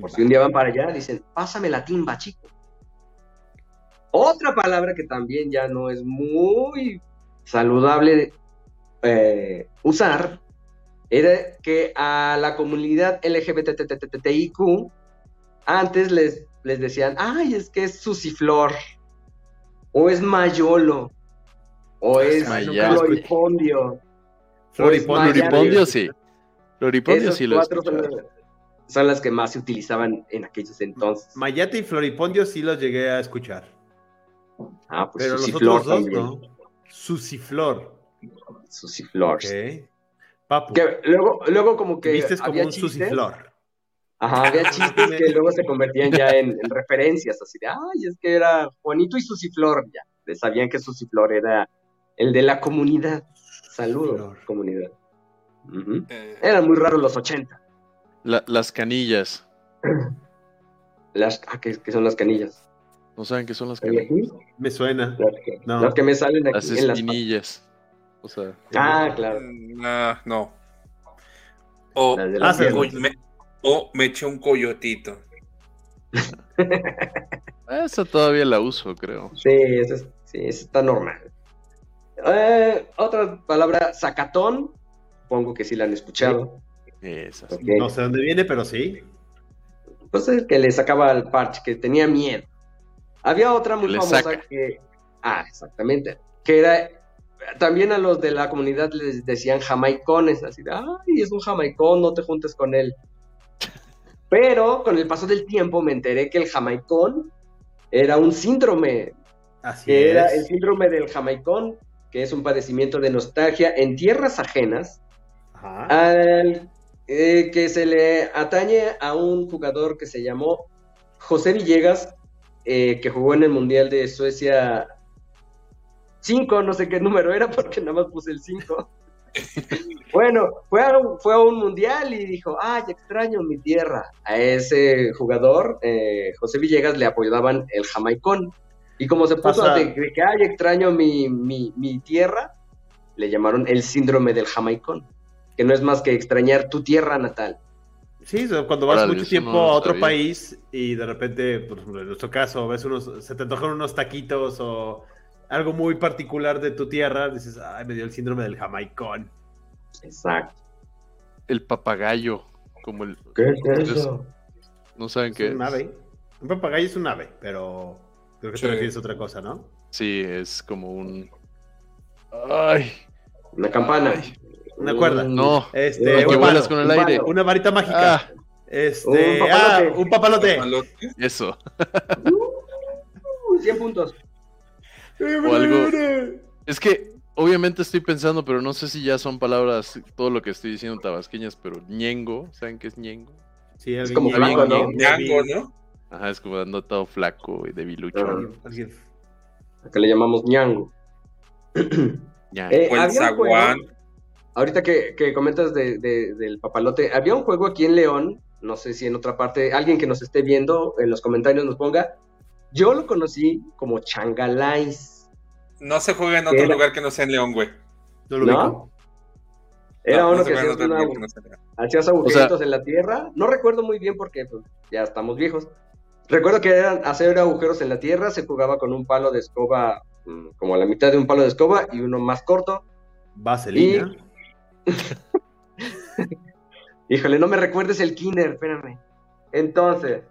Por si un día van para allá, dicen, pásame la timba, chico. Otra palabra que también ya no es muy saludable eh, usar era que a la comunidad LGBTTIQ antes les, les decían, ay, es que es susiflor, o es mayolo, o es Mayate. floripondio. Floripondio. Floripondio sí. Floripondio sí lo cuatro son, son las que más se utilizaban en aquellos entonces. Mayate y Floripondio sí los llegué a escuchar. Ah, pues Pero los Susiflor otros dos también. no. Susiflor. Susiflor. Ok. Papu. Que luego, luego como que Te vistes como un chistes, Susiflor. Ajá, había chistes que luego se convertían ya en, en referencias, así de, ay, es que era Juanito y Susiflor, ya. Sabían que Susiflor era el de la comunidad. Saludos, comunidad. Eh, Eran muy raros los 80. La- las canillas. Las, ah, ¿qué, qué son las canillas? ¿No saben qué son las ¿Hay canillas? Me suena. Las que, No. las que me salen aquí Las en las... espinillas. O sea, Ah, claro. no, no. O, Las de Ah, piernas. o me, o me eché un coyotito. esa todavía la uso, creo. Sí, eso, es- sí, eso está normal. Eh, otra palabra, sacatón. Supongo que sí la han escuchado. No sé dónde viene, pero sí. Pues el que le sacaba al parche, que tenía miedo. Había otra muy le famosa saca. que. Ah, exactamente. Que era. También a los de la comunidad les decían jamaicones, así de, ay, es un jamaicón, no te juntes con él. Pero con el paso del tiempo me enteré que el jamaicón era un síndrome, Así que era es. el síndrome del jamaicón, que es un padecimiento de nostalgia en tierras ajenas, Ajá. al, eh, que se le atañe a un jugador que se llamó José Villegas, eh, que jugó en el Mundial de Suecia 5, no sé qué número era porque nada más puse el 5. Bueno, fue a, un, fue a un Mundial y dijo, ay, extraño mi tierra. A ese jugador, eh, José Villegas, le apodaban el jamaicón. Y como se puso Pasa- de, de que, ay, extraño mi, mi, mi tierra, le llamaron el síndrome del jamaicón, que no es más que extrañar tu tierra natal. Sí, cuando vas mucho tiempo no a otro sabía. país y de repente, por ejemplo, en nuestro caso, ves unos, se te antojan unos taquitos o algo muy particular de tu tierra, dices, ay, me dio el síndrome del jamaicón. Exacto. El papagayo. Como el. ¿Qué es eso? ¿No saben Es qué es? un ave. Un papagayo es un ave, pero creo que Sí. te refieres a otra cosa, ¿no? Sí, es como un. Ay. Una campana. Ay. Una cuerda. Mm, No. Este, Una que vuelas con el un aire. palo. Una varita mágica. Ah, Este, Un papalote. ah, un papalote. Papalote. eso. Uh, 100 puntos. O algo- Es que obviamente estoy pensando, pero no sé si ya son palabras, todo lo que estoy diciendo tabasqueñas, pero ñengo, ¿saben qué es ñengo? Sí, alguien como flaco, ¿no? Ñango, ¿no? Ajá, es como ando todo flaco y debilucho. Que le llamamos ñango. Ya. Eh, O el había un juego- zaguán. ahorita que, que comentas de- de- del papalote, había un juego aquí en León, no sé si en otra parte, alguien que nos esté viendo en los comentarios nos ponga. Yo lo conocí como Changalais, No se juega en otro Era- lugar que no sea en León, güey. No lo. Era No, no uno se que hacías, una- que no agujeritos en la tierra. No recuerdo muy bien porque pues, ya estamos viejos. Recuerdo que eran hacer agujeros en la tierra, se jugaba con un palo de escoba, mm, como a la mitad de un palo de escoba y uno más corto. Vaselina. Híjole, no me recuerdes el kinder, espérame. Entonces,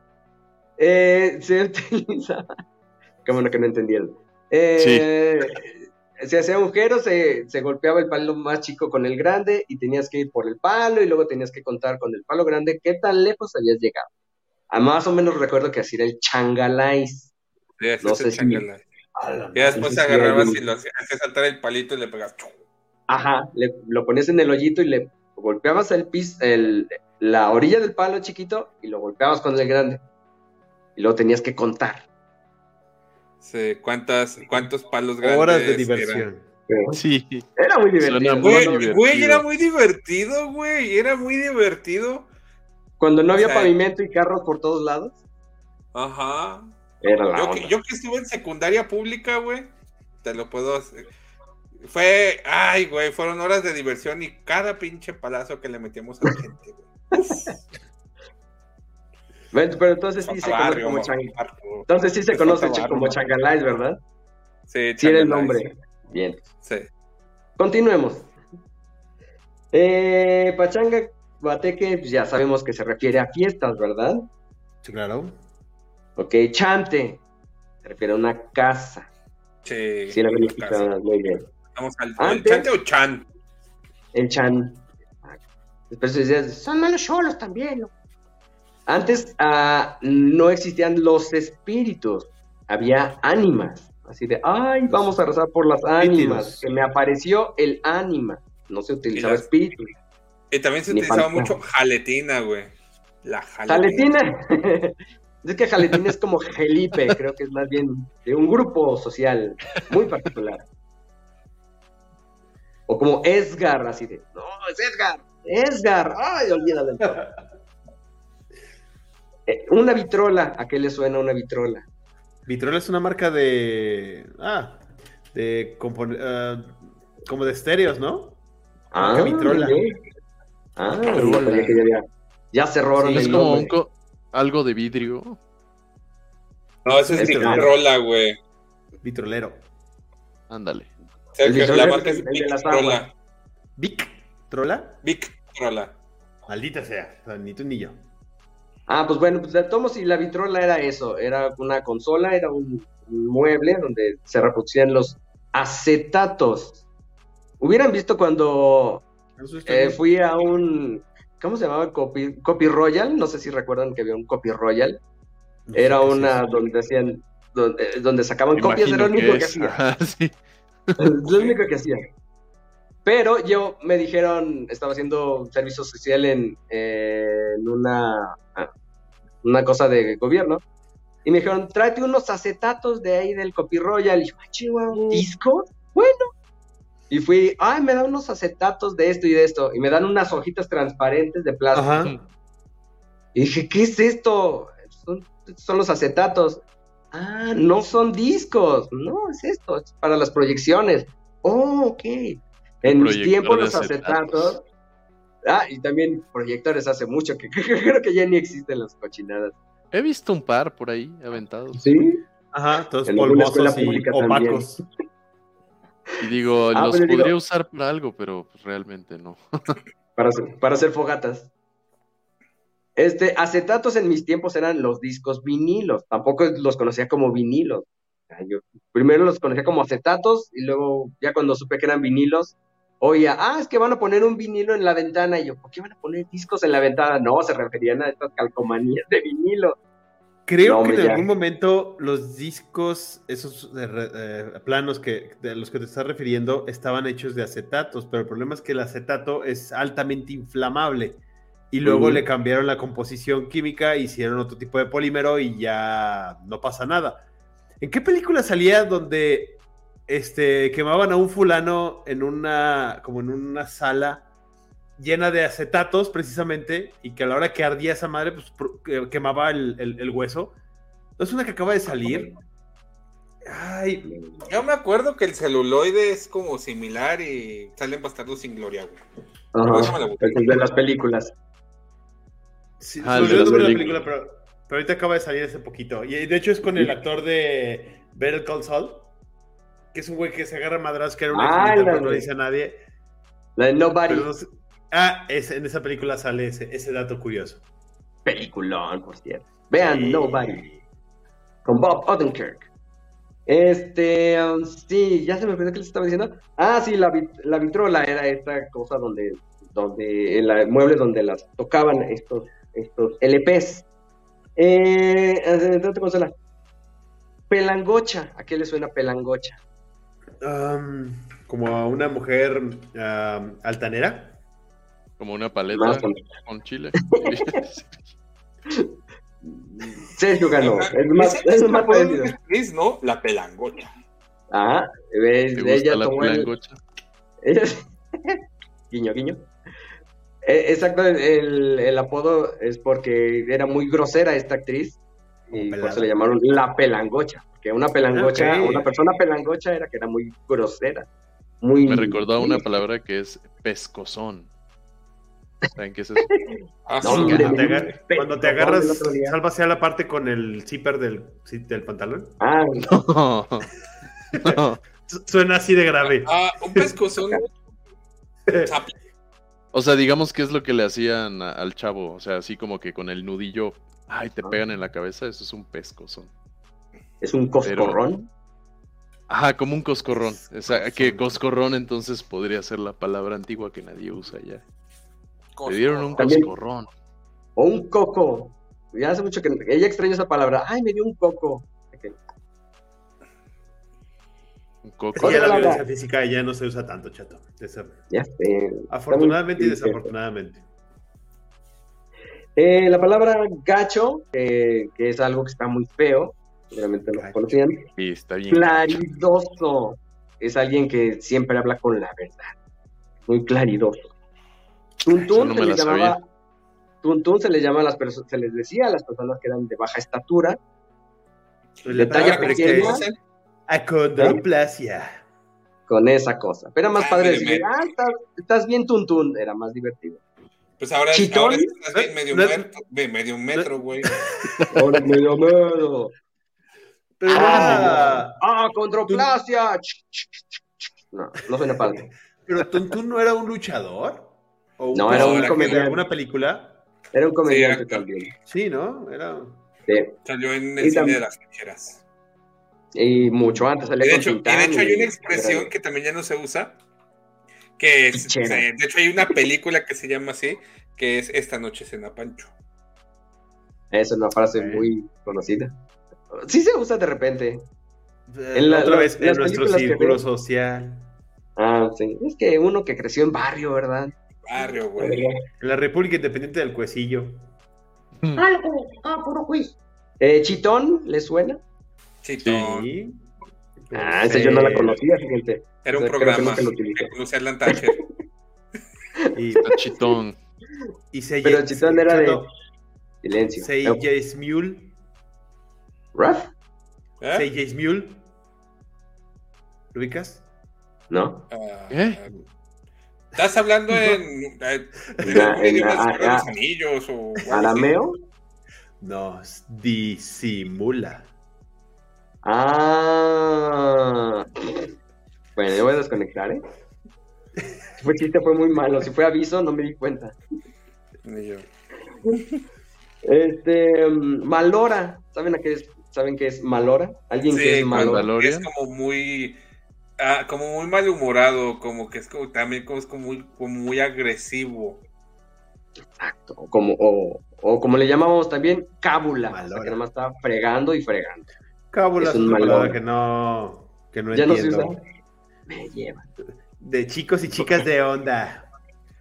eh, se utilizaba. Qué bueno que no entendieron. Eh, Se hacía agujeros, se, se golpeaba el palo más chico con el grande y tenías que ir por el palo y luego tenías que contar con el palo grande qué tan lejos habías llegado. A más o menos recuerdo que así era el changalais. Sí, No sé el si-. Y después sí, agarrabas y lo hacías hacías saltar el palito y le pegas. Ajá, le- lo ponías en el hoyito y le golpeabas el pis, el, la orilla del palo chiquito y lo golpeabas con el grande. Y luego tenías que contar. Sí, ¿cuántas, ¿Cuántos palos grandes? Horas de eran? diversión. Sí. Era muy divertido. Muy Güey, Cuando, divertido. güey, era muy divertido, güey. Era muy divertido. cuando no había sea- pavimento y carros por todos lados, Ajá. era la Yo onda. que, yo que estuve en secundaria pública, güey, te lo puedo hacer. Fue, ay, güey, fueron horas de diversión y cada pinche palazo que le metíamos a la gente, güey. Pero entonces sí se conoce barrio, como. Entonces sí se conoce barrio, como mo- changalais, ¿verdad? Sí, Sí era el nombre. Bien. Sí. Continuemos. Eh, Pachanga Guateque, pues ya sabemos que se refiere a fiestas, ¿verdad? Sí, claro. Ok, chante, se refiere a una casa. Sí, Sí, la casa. verificaron, muy bien. Vamos al ¿el chante o chan. El chan. Después decías, son malos cholos también. loco". Antes ah, no existían los espíritus, había ánimas. Así de, ay, vamos a rezar por las ánimas. Que me apareció el ánima. No se utilizaba Y las- espíritu. Y también se utilizaba mucho jaletina, güey. La jaletina. Jaletina. es que Jaletina es como Felipe, creo que es más bien de un grupo social muy particular. O como Esgar, así de, no, es Edgar, Esgar, ay, olvídalo. Eh, una vitrola, ¿a qué le suena una vitrola? Vitrola es una marca de. Ah, de. compon- ah, como de estéreos, ¿no? Marca Vitrola. ok. Ah, Vitrola. ya, había- ya cerraron Sí, es como nombre. un co- algo de vidrio. No, eso es Este, Victrola, güey. Vitrolero. Ándale. O sea, la marca es Victrola. Vic. ¿Trola? Victrola. Maldita sea. o sea, ni tú ni yo. Ah, pues bueno, pues de todos y la vitrola era eso, era una consola, era un, un mueble donde se reproducían los acetatos. Hubieran visto cuando eh, fui a un, ¿cómo se llamaba? Copy, Copy Royal, no sé si recuerdan que había un Copy Royal, No sé era es una donde hacían, donde, donde sacaban copias, era lo único que, hacía. Sí. Lo único que hacía. Pero yo me dijeron, estaba haciendo servicio social en, eh, en una, ah, una cosa de gobierno. Y me dijeron, tráete unos acetatos de ahí del Copy Royal. Y yo, "Ah, chihuahua, ¿un disco? Bueno. Y fui, ay, me dan unos acetatos de esto y de esto. Y me dan unas hojitas transparentes de plástico. Ajá. Y dije, ¿qué es esto? Son, son los acetatos. Ah, no son discos. No, es esto, es para las proyecciones. Oh, ok. En mis tiempos los acetatos. acetatos. Ah, y también proyectores hace mucho que creo que ya ni existen las cochinadas. He visto un par por ahí aventados. ¿Sí? Ajá, todos En alguna escuela polvosos y pública también. opacos. Y digo, Ah, los digo- podría usar para algo, pero pues, realmente no. Para hacer, para hacer fogatas. Este, acetatos en mis tiempos eran los discos vinilos. Tampoco los conocía como vinilos. O sea, Yo primero los conocía como acetatos y luego, ya cuando supe que eran vinilos, oía, ah, es que van a poner un vinilo en la ventana. Y yo, ¿por qué van a poner discos en la ventana? No, se referían a estas calcomanías de vinilo. Creo No, que en ya. algún momento los discos, esos eh, eh, planos que, de los que te estás refiriendo, estaban hechos de acetatos, pero el problema es que el acetato es altamente inflamable. y luego le cambiaron la composición química, hicieron otro tipo de polímero y ya no pasa nada. ¿En qué película salía donde este, quemaban a un fulano en una, como en una sala llena de acetatos precisamente y que a la hora que ardía esa madre, pues quemaba el, el- el hueso? ¿No es una que acaba de salir? Ay, Yo me acuerdo que el celuloide es como similar y salen bastardos sin gloria, güey. Ajá, el de las películas. Sí, Ah, el de las la película, pero, pero ahorita acaba de salir hace poquito. Y de hecho es con el actor de Better Call Saul, que es un güey que se agarra madras, que era un Ah, pero no dice a nadie. La de Nobody. pero no sé- Ah, es- en esa película sale ese, ese dato curioso. Peliculón, por cierto. Vean, Nobody. Con Bob Odenkirk. Este, um, sí, ya se me olvidó que les estaba diciendo. Ah, sí, la, vit- la vitrola era esta cosa donde, donde, en la muebles donde las tocaban estos, estos LPs. Eh, otra cosa, Pelangocha, ¿a qué le suena pelangocha? Am, como a una mujer am, altanera. Como una paleta Más o con chile. Sergio ganó. Es más, es es más parecido. actriz, ¿no? La pelangocha. Ajá, ves, ¿Te gusta ella la tomó el? Ella- guiño, guiño. Eh, exacto, el, el apodo es porque era muy grosera esta actriz y por eso le llamaron la pelangocha. Porque una pelangocha, una persona pelangocha era que era muy grosera. Muy, Me recordó a una palabra que es pescozón. ¿Saben qué es eso? Ah, No, sí, hombre, Cuando te, me- agar- pe- cuando te agarras, la parte con el zipper del, sí, del pantalón. Ah, No. No. Su- Suena así de grave. Ah, un pescozón. O sea, digamos que es lo que le hacían al chavo. O sea, así como que con el nudillo, ay, te pegan en la cabeza, eso es un pescozón. Es un coscorrón. Ajá, como un coscorrón. O sea, que coscorrón entonces podría ser la palabra antigua que nadie usa ya. Te dieron un También- coscorrón. O un coco. Ya hace mucho que ella extraña esa palabra. Ay, me dio un coco. Un Es coco. que ya la palabra. violencia física ya no se usa tanto, chato. Ya sé. Afortunadamente y desafortunadamente. Eh, la palabra gacho, eh, que es algo que está muy feo, seguramente lo conocían. Sí, está bien. Claridoso, es alguien que siempre habla con la verdad, muy claridoso. Tuntún no se le la llamaba, tuntún se le llama a las personas, se les decía a las personas que eran de baja estatura, La talla palabra pequeña. acondroplasia. con esa cosa. Pero era más Ah, padre decir, metro. ah, estás, estás bien tuntún, era más divertido. Pues ahora, ahora estás bien medio, metro, medio metro, güey. Ahora medio medio. Pero Ah, ah, ah, ch. No, no suena padre. pero Tuntún no era un luchador. ¿O No, era un comediante. ¿De alguna película? Era un comediante Sí, también. Sí, ¿no? Era. Sí. Salió en Y el cine también- de las ficheras. Y mucho antes Y salía de, hecho, y Tintán de hecho hay una expresión que también ya no se usa, que es, de hecho hay una película que se llama así, que es Esta noche cena Pancho. Esa es una frase muy conocida. Sí se usa de repente. En la- otra la- vez en nuestro círculo social. Ah, sí. Es que uno que creció en barrio, ¿verdad? Barrio, güey. En la República Independiente del Cuecillo. Algo. Ah, puro quiz. Eh, ¿Chitón le suena? Chitón. Sí. Ah, esa yo no la Eh, conocía, fíjate. Era un programa que conducía Alan Thatcher. Y, chitón. y se Pero Chitón era de- Silencio. Seijes Mule. ¿Ruff? ¿Eh? Seijes Mule. ¿Lo ubicas? ¿No? Ah, ¿Eh? ¿Estás hablando en. Anillos o? ¿Arameo? Nos disimula. Ah. Bueno, yo voy a desconectar, ¿eh? Si fue chiste, fue muy malo. Si fue aviso, no me di cuenta. Ni yo. Este, mm, Malora. ¿Saben a qué es? ¿Saben qué es Malora? ¿Alguien Sí, que es Malora? Es como muy ah, como muy malhumorado, como que es como también como es como muy, como muy agresivo. Exacto. O como, o, o como le llamamos también, cábula. O sea, que nada más está fregando y fregando. Cábula Es es un palabra que no, que no ¿Ya no se entiendo. usa? Me lleva. De chicos y chicas de onda.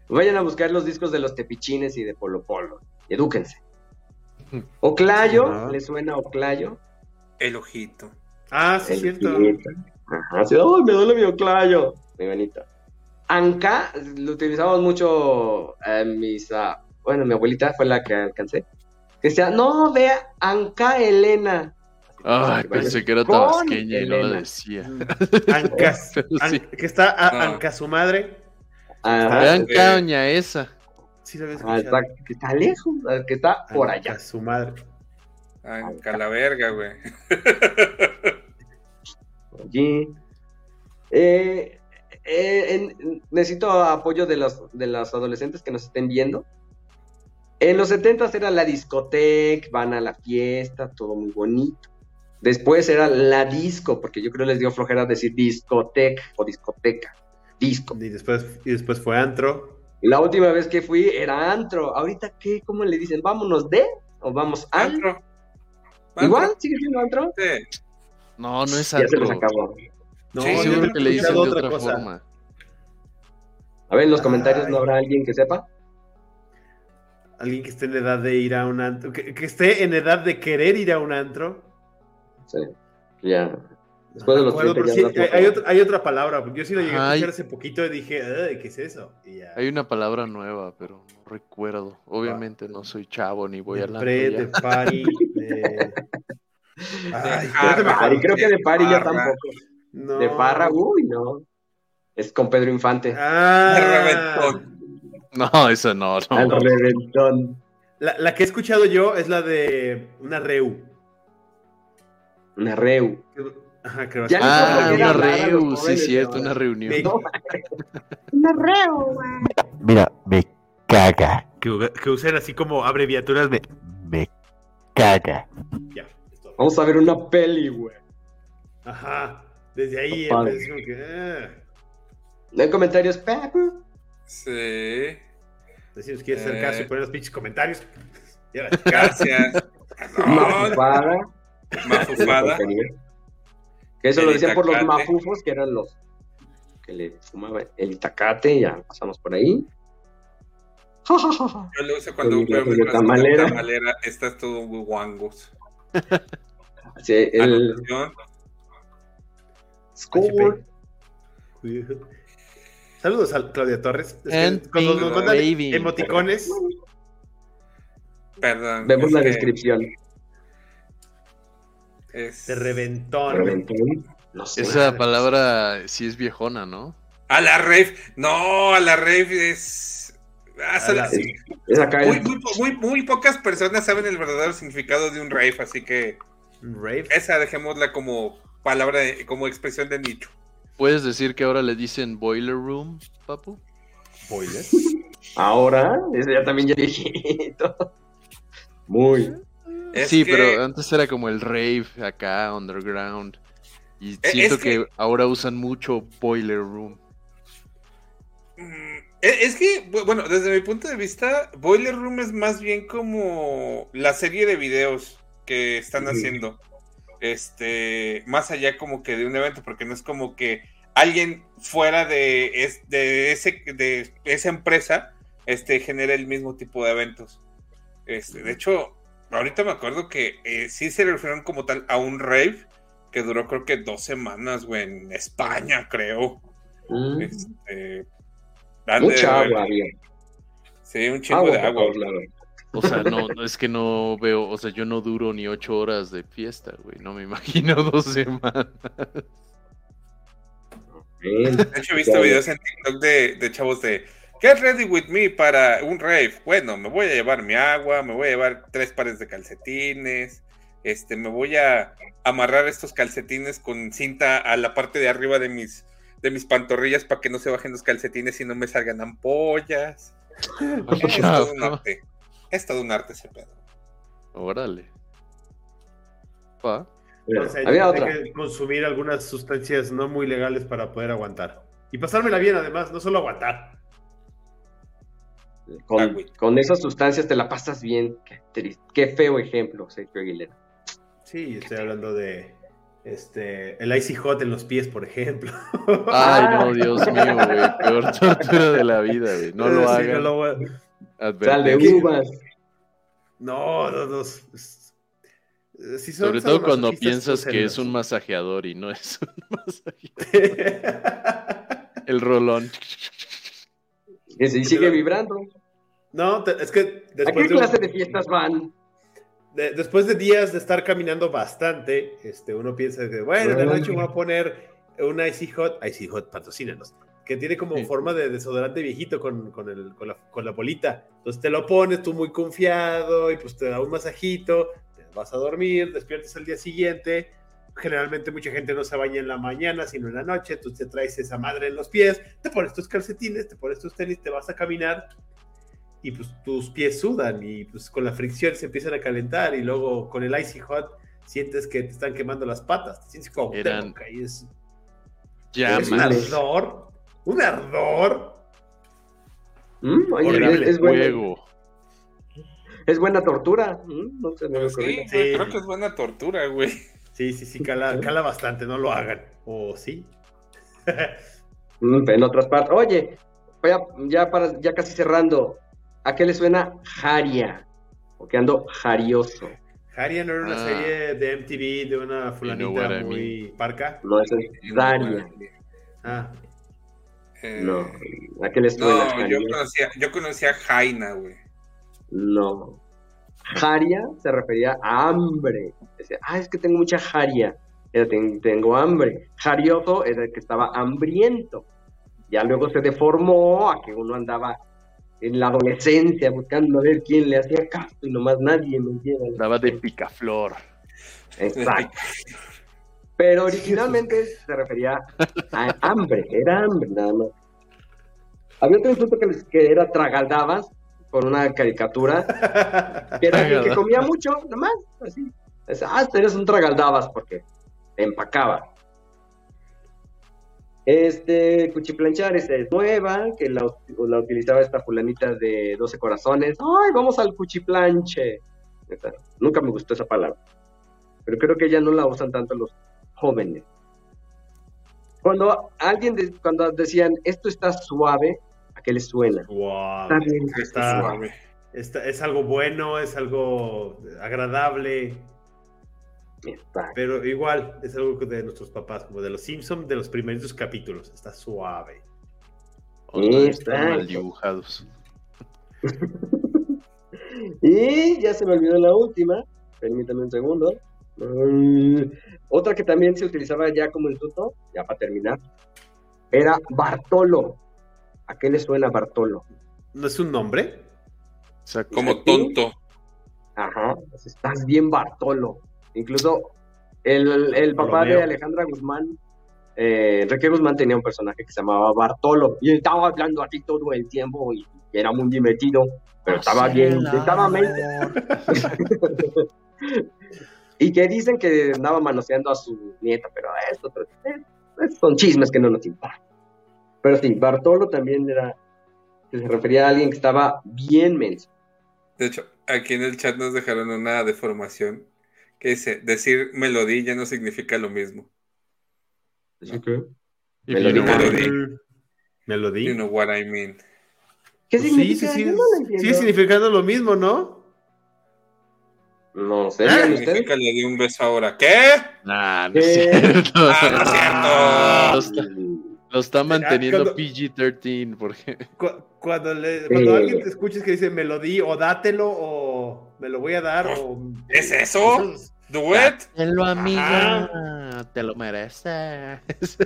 Vayan a buscar los discos de los tepichines y de Polo Polo. Edúquense. Oclayo. ¿le suena Oclayo? El ojito. Ah, sí, El cierto. ojito. Ajá, sí, ¡ay, me duele mi Oclayo! Mi bonito. Anca, lo utilizamos mucho eh, mis, ah, bueno, mi abuelita fue la que alcancé. Que decía, no, vea, Anca Elena. Ay, Así, pensé que era tabasqueña y no la decía. Ancas, Pero an- sí. que está a- Ah. Anca su madre. Ajá, Vean sí. caña esa. Sí, lo había ah, escuchado. está, que está lejos, ah, que está por Anca allá. su madre. Anca la verga, güey. Allí. Eh, eh, en- necesito apoyo de los, de los adolescentes que nos estén viendo. En los 70 era la discoteca, van a la fiesta, todo muy bonito. Después era la disco, porque yo creo les dio flojera decir discoteca o discoteca. Disco. Y después, y después fue antro. Y la última vez que fui era antro. Ahorita, ¿qué? ¿Cómo le dicen? ¿Vámonos de? ¿O vamos a? Antro. ¿Igual? Antro. ¿Sigue siendo antro? Sí. No, no es Ya se los antro. acabó. No, Sí, yo Seguro que le dicen de otra forma. A ver, en los comentarios Ay. no habrá alguien que sepa. Alguien que esté en edad de ir a un antro. Que, que esté en edad de querer ir a un antro. Sí. Ya. Después de los acuerdo, 30 pero ya sí, no hay, otra, hay otra palabra. porque Yo sí lo llegué a escuchar hace poquito y dije, "Ay, ¿qué es eso? Y ya. Hay una palabra nueva, pero no recuerdo. Obviamente no soy chavo ni voy de al antro pre, de party, de... Ay, De creo que de Pari ya Parra. tampoco. No. De Parra, uy, no. Es con Pedro Infante. Ah. No, eso no, no. Al reventón. La, la que he escuchado yo es la de una reu. Una reu. Ajá, creo. Ah, una los reu, sí, cierto, una reunión. Me- No, Mira, me caga. que, que usen así como abreviaturas de. Me caga. Ya. Vamos a ver una peli, güey. Ajá. Desde ahí Está padre. empecé como que. ah. No hay comentarios, Pepe. Sí. Así si nos quieres hacer Eh. caso y poner los pinches comentarios. Ya. Gracias. No, Mafufada. mafufada. Que eso lo decían por los mafufos, que eran los que le fumaban el itacate, ya pasamos por ahí. Yo lo uso cuando mi veo mis tamalera. tamalera. Estás todo guangos. Sí, el score. Saludos a Claudia Torres. Es que And cuando nos mandan emoticones, Perdón. Vemos la que descripción. de es- reventón. Reventón. No sé. Esa palabra sí es viejona, ¿no? A la rave. No, a la rave es. Ah, la- sí. Es acá muy, el- muy, po- muy, muy pocas personas saben el verdadero significado de un rave, así que Un Rave. esa dejémosla como palabra, de- como expresión de nicho. ¿Puedes decir que ahora le dicen boiler room, papu? Boiler. Ahora, ese ya también ya viejito. Muy. Es sí, que- pero antes era como el rave acá, underground. Y Eh, siento es que- que... ahora usan mucho boiler room. Mm, Es es que, bu- bueno, desde mi punto de vista, Boiler Room es más bien como la serie de videos que están haciendo. Este, más allá como que de un evento, porque no es como que alguien fuera de, es- de, ese, de esa empresa este, genere el mismo tipo de eventos. Este, de hecho, ahorita me acuerdo que eh, sí se refieren como tal a un rave que duró creo que dos semanas, güey, en España, creo. Mm. Este, Mucha agua había. Sí, un chingo Agua de agua. O sea, no, no, es que no veo, o sea, yo no duro ni ocho horas de fiesta, güey. No me imagino dos semanas. Bien. De hecho, he visto Claro. videos en TikTok de, de chavos de Get ready with me para un rave. Bueno, me voy a llevar mi agua, me voy a llevar tres pares de calcetines. Este, me voy a amarrar estos calcetines con cinta a la parte de arriba de mis, de mis pantorrillas para que no se bajen los calcetines y no me salgan ampollas. Es todo un arte. Es todo un arte ese pedo. Órale. O sea, había otra. que consumir algunas sustancias no muy legales para poder aguantar. Y pasármela bien, además, no solo aguantar. Con, con esas sustancias te la pasas bien. Qué, triste. Qué feo ejemplo, Sergio Aguilera. Sí, estoy hablando de Este, el Icy Hot en los pies, por ejemplo. Ay, no, Dios mío, güey. Peor tortura de la vida, güey. No lo Sí, hagan. no lo voy a- Sal de uvas. No, no, no. es- si son Sobre todo cuando sadomasoquistas, piensas que es un masajeador y no es un masajeador. El rolón. Que sí, sigue vibrando. No, te- es que ¿A qué después de, un- clase de fiestas van? de- después de días de estar caminando bastante, este, uno piensa que, bueno, de noche voy a poner una Icy Hot, Icy Hot, patrocínanos, que tiene como Sí. forma de desodorante viejito con, con, el- con la, con la bolita. Entonces te lo pones tú muy confiado y pues te da un masajito, te vas a dormir, despiertas al día siguiente. Generalmente mucha gente no se baña en la mañana, sino en la noche. Tú te traes esa madre en los pies, te pones tus calcetines, te pones tus tenis, te vas a caminar y pues tus pies sudan y pues con la fricción se empiezan a calentar y luego con el icy hot sientes que te están quemando las patas, te sientes como Eran y es, es un ardor, un ardor. ¿Mm? Oye, Horrible. es, es buena, Fuego. es buena tortura. ¿Mm? No se me Pues sí, Sí. creo que es buena tortura, güey. Sí, sí, sí, cala, cala bastante, no lo hagan. O sí. Mm, En otras partes. Oye, ya, ya, para, ya casi cerrando. ¿A qué le suena Jaria? Porque ando jarioso. Haria no era una Ah. serie de MTV de una fulanita I muy parca. No, eso es Daria. Ah, Eh, No. ¿A qué le suena No, Jaria? yo conocía, yo conocía a Jaina, güey. No. Jaria se refería a hambre. Decía, ah, es que tengo mucha jaria. Era, "Ten- tengo hambre. Jarioso era el que estaba hambriento. Ya luego se deformó a que uno andaba en la adolescencia buscando a ver quién le hacía caso y nomás nadie me entiende. Daba de picaflor. Exacto. Pero originalmente se refería a hambre, era hambre nada más. Había otro insulto que, les- que era tragaldabas, con una caricatura, que era el que comía mucho, nada más, así. Es, ah, eres un tragaldabas porque te empacaba. Este, cuchiplanchar es nueva, que la, la utilizaba esta fulanita de 12 corazones. ¡Ay, vamos al cuchiplanche! Esta, nunca me gustó esa palabra. Pero creo que ya no la usan tanto los jóvenes. Cuando alguien, de- cuando decían, esto está suave, ¿a qué les suena? wow. Está bien. Está- Suave. Está- es algo bueno, es algo agradable, Pero igual es algo de nuestros papás, como de los Simpsons, de los primeros capítulos. Está suave. O sea, están mal dibujados. Y ya se me olvidó la última. Permítame un segundo. Mm, otra que también se utilizaba ya como insulto, ya para terminar, era Bartolo. ¿A qué le suena Bartolo? ¿No es un nombre? Exacto. Como tonto. Ajá, pues estás bien Bartolo. Incluso el, el papá Romeo. de Alejandra Guzmán, eh, Enrique Guzmán tenía un personaje que se llamaba Bartolo y estaba hablando así todo el tiempo y, y era muy divertido, pero estaba bien, estaba mente. y que dicen que andaba manoseando a su nieta, pero esto eh, eh, son chismes que no nos importan. Pero sí, Bartolo también era, que se refería a alguien que estaba bien menso. De hecho, aquí en el chat nos dejaron una deformación que dice, decir melodía ya no significa lo mismo. If Me you lo know dijo. what I Melody. mean. ¿Melodía? You know what I mean. ¿Qué Pues sí, sí, significa? sí, no lo sigue significando lo mismo, ¿no? No sé, Ah, ¿y ustedes? Significa le di un beso ahora. ¿Qué? Nah, no es Eh. cierto. Ah, Lo no está, lo está manteniendo cuando- PG-13 porque Cu- Cuando, le- cuando Sí. alguien te escuches que dice melodía o dátelo o me lo voy a dar o... ¿Es eso? ¿Do it? Dátelo, amiga. Te lo mereces.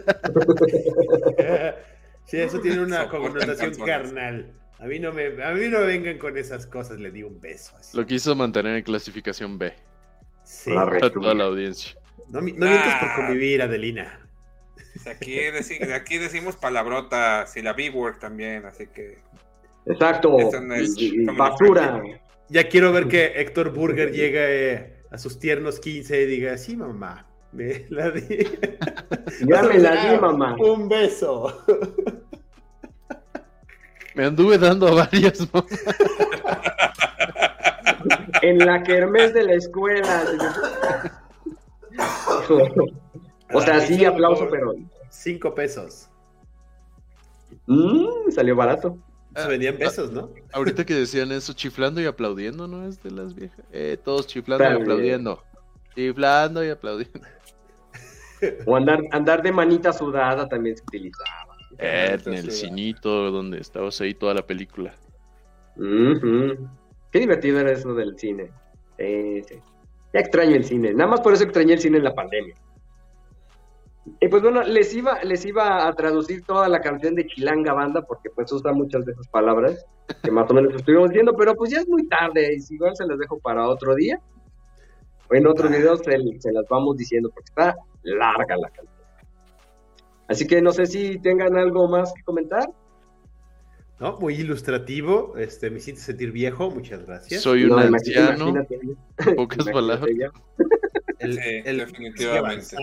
sí, eso tiene una connotación carnal. A mí, no me, a mí no me vengan con esas cosas, le di un beso. así. Lo quiso mantener en clasificación B Sí. La para toda la audiencia. No, mi- no mientes por Ah. convivir, Adelina. Aquí, deci- aquí decimos palabrotas y la B-word también, así que... Exacto. No es y- y family basura. Ya quiero ver que Héctor Burger llegue eh, a sus tiernos 15 y diga, sí, mamá, me la di. Ya me la di, mamá. Un beso. Me anduve dando a varias. ¿no? En la kermés de la escuela. O sea, sí, aplauso, pero Cinco pesos. mm, salió barato. Se vendían pesos, ¿no? Ahorita que decían eso, chiflando y aplaudiendo, ¿no? Es de las viejas. Eh, todos chiflando y aplaudiendo. Chiflando y aplaudiendo. O andar, andar de manita sudada también se utilizaba. Eh, en el cinito donde estabas ahí toda la película. Ujú. Qué divertido era eso del cine. Sí. Ya extraño el cine. Nada más por eso extrañé el cine en la pandemia. Y pues bueno, les iba, les iba a traducir toda la canción de Chilanga Banda, porque pues usa muchas de esas palabras que más o menos estuvimos diciendo, pero pues ya es muy tarde, y si igual se las dejo para otro día. O en otro video se, se las vamos diciendo, porque está larga la canción. Así que no sé si tengan algo más que comentar. ¿No? Muy ilustrativo. Este, me hiciste sentir viejo. Muchas gracias. Soy un anciano, imagínate, pocas palabras. El, el- definitivamente.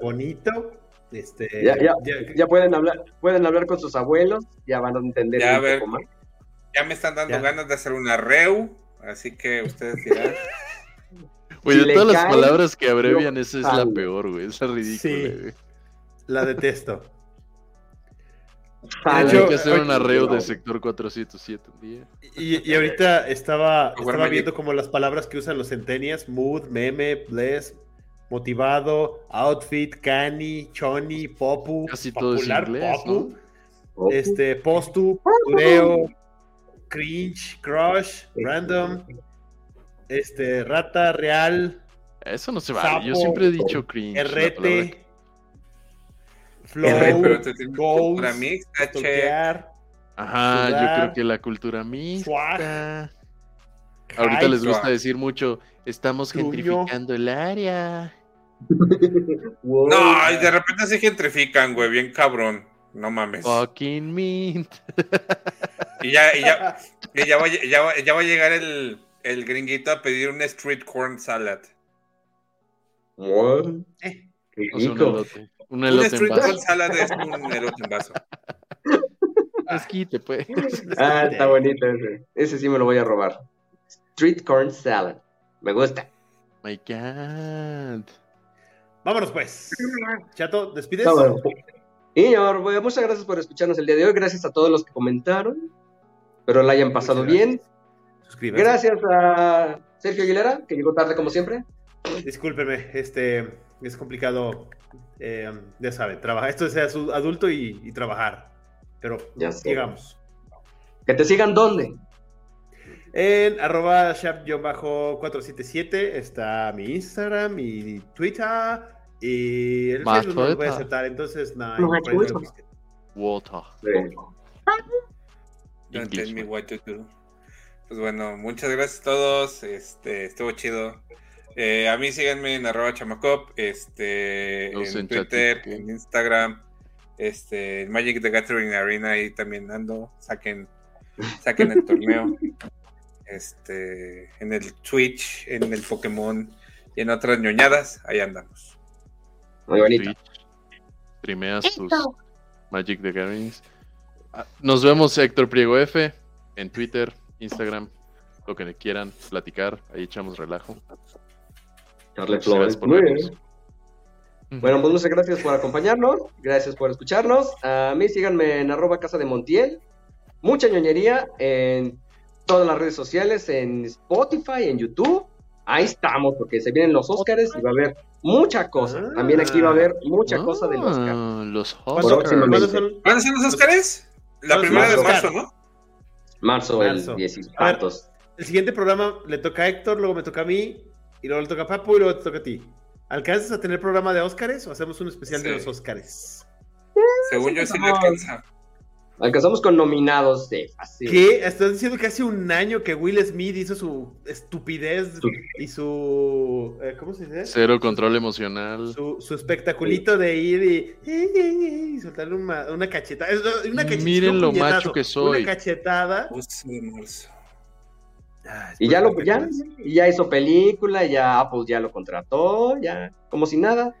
Bonito. Este, Ya, ya, ya pueden hablar, pueden hablar con sus abuelos, ya van a entender Ya, a ver. poco más. Ya me están dando Ya. ganas de hacer una reu, así que ustedes dirán. Güey, de todas las cae, palabras que abrevian, esa es la peor, güey. Esa es ridícula, Sí. güey. la detesto. Hay que hacer un arreo de sector 407 un día. Y, y ahorita estaba, estaba viendo como las palabras que usan los centenias, mood, meme, bless, motivado, outfit, cani, choni, popu, Casi todo es popular, inglés, popu, este, postu, pureo, cringe, crush, random, este, rata, real, Eso no se vale. Yo siempre he dicho cringe. RT, flow, RT, Pero te tengo goals, para mí, che. stalkear, Ajá, yo creo que la cultura mixta. swag, Ahorita les gusta Swag. decir mucho, estamos gentrificando el área. wow. No, y de repente se gentrifican, güey, bien cabrón. No mames. Fucking mint. Y ya, y ya, y ya, va, a- ya, va, ya va a llegar el, el gringuito a pedir un street corn salad. What? Eh. Qué O sea, un elote. Un Un elote en street corn salad es un elote en vaso. Esquite, pues. Ah, está bonito ese. Ese sí me lo voy a robar. Street corn salad. Me gusta. My God. Vámonos pues. Chato, ¿despides? Bueno. Y bueno, muchas gracias por escucharnos el día de hoy. Gracias a todos los que comentaron. Espero la hayan pasado bien. Suscríbete. Gracias a Sergio Aguilera, que llegó tarde como siempre. Discúlpenme, este es complicado. eh, ya saben, trabajar. Esto es adu- adulto y, y trabajar. Pero Ya sé. llegamos. Que te sigan dónde. En arroba shop-477 está mi Instagram, mi Twitter y el Más Facebook no lo voy a aceptar. Entonces, no, No. Water. Do. Pues bueno, muchas gracias a todos. Este, estuvo chido. Eh, a mí síganme en arroba chamacop, este, en en Twitter, chatito. en Instagram, este, en Magic the Gathering Arena, ahí también ando. Saquen, saquen el torneo. Este, en el Twitch, en el Pokémon y en otras ñoñadas, ahí andamos. Muy bonito. Streameas tus Magic the Gatherings. Ah, Nos vemos Héctor Priego F en Twitter, Instagram, lo que quieran platicar, ahí echamos relajo. Charles Muchas Flores. Muy vernos. bien. Bueno, pues muchas gracias por acompañarnos. Gracias por escucharnos. A mí síganme en arroba casa de Montiel. Mucha ñoñería en todas las redes sociales, en Spotify, en YouTube. Ahí estamos, porque se vienen los Óscares y va a haber mucha cosa. Ah. También aquí va a haber mucha cosa del Oscar. Ah, Los ¿Cuándo, Oscars. Próximamente. cuándo son? ¿Van a ser los Óscares? La Los primera de Oscars. marzo, ¿no? Marzo, Marzo. el 10 y tantos. El siguiente programa le toca a Héctor, luego me toca a mí, y luego le toca a Papu y luego te toca a ti. ¿Alcanzas a tener programa de Óscares o hacemos un especial de los Óscares? Según yo sí le alcanza. Alcanzamos con nominados de fácil. ¿Qué? Estás diciendo que hace un año que Will Smith hizo su estupidez Su- y su. eh, ¿Cómo se dice? Cero control emocional. Su, su espectaculito de ir y, y soltarle una, una cachetada. Una cachetada Miren lo puñetazo, macho que soy. Una cachetada. 12 de marzo. Ah, Y ya lo ya hizo película, ya Apple ya lo contrató, ya como si nada.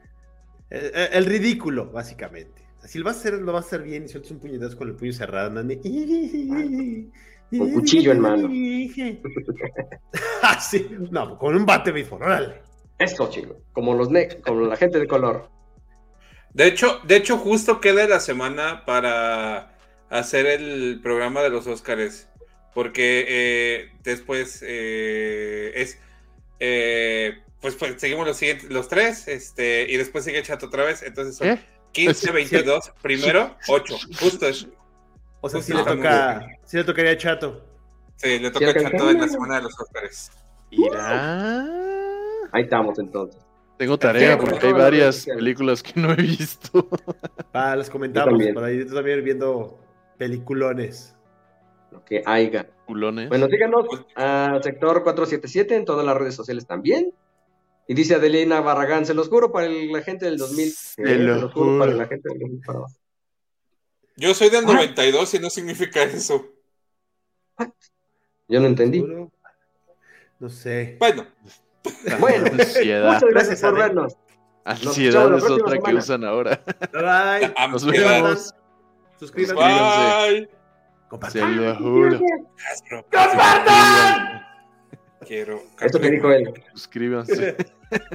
Eh, eh, El, ridículo, básicamente. Si lo vas a hacer, lo vas a hacer bien y sueltas un puñetazo con el puño cerrado. andan de- Con cuchillo en mano. ah, sí. No, con un bate béisbol, órale. Eso, chico. Como los ne como la gente de color. De hecho, de hecho, justo queda la semana para hacer el programa de los Óscares. Porque eh, después eh, es. eh, pues, pues seguimos los siguientes, los tres, este, y después sigue Chato otra vez. Entonces son ¿Eh? 15, 22, primero, 8. Justo es. O sea, sí le toca, sí le tocaría a Chato. Sí, le toca. Chato en la semana de los Óscares. Irá. Ahí estamos entonces. Tengo tarea porque por hay las varias películas que no he visto. Ah, les comentamos, para ir también viendo peliculones. Lo que haya. Culones. Bueno, síganos a sector 477 en todas las redes sociales también. Y dice Adelina Barragán, se los juro para el- la gente del 2000. Se Eh, lo se los juro para la gente del 2000 para abajo. Yo soy del Ah. 92 y no significa eso. Yo no entendí. No sé. Bueno, Bueno, Ansiedad. muchas gracias Gracias, por vernos. Ansiedad es otra que usan ahora. Bye bye. a- Nos vemos. Suscríbanse. Bye. Se Compartan. lo juro. Suscríbanse. Quiero. Esto que dijo él. Suscríbanse.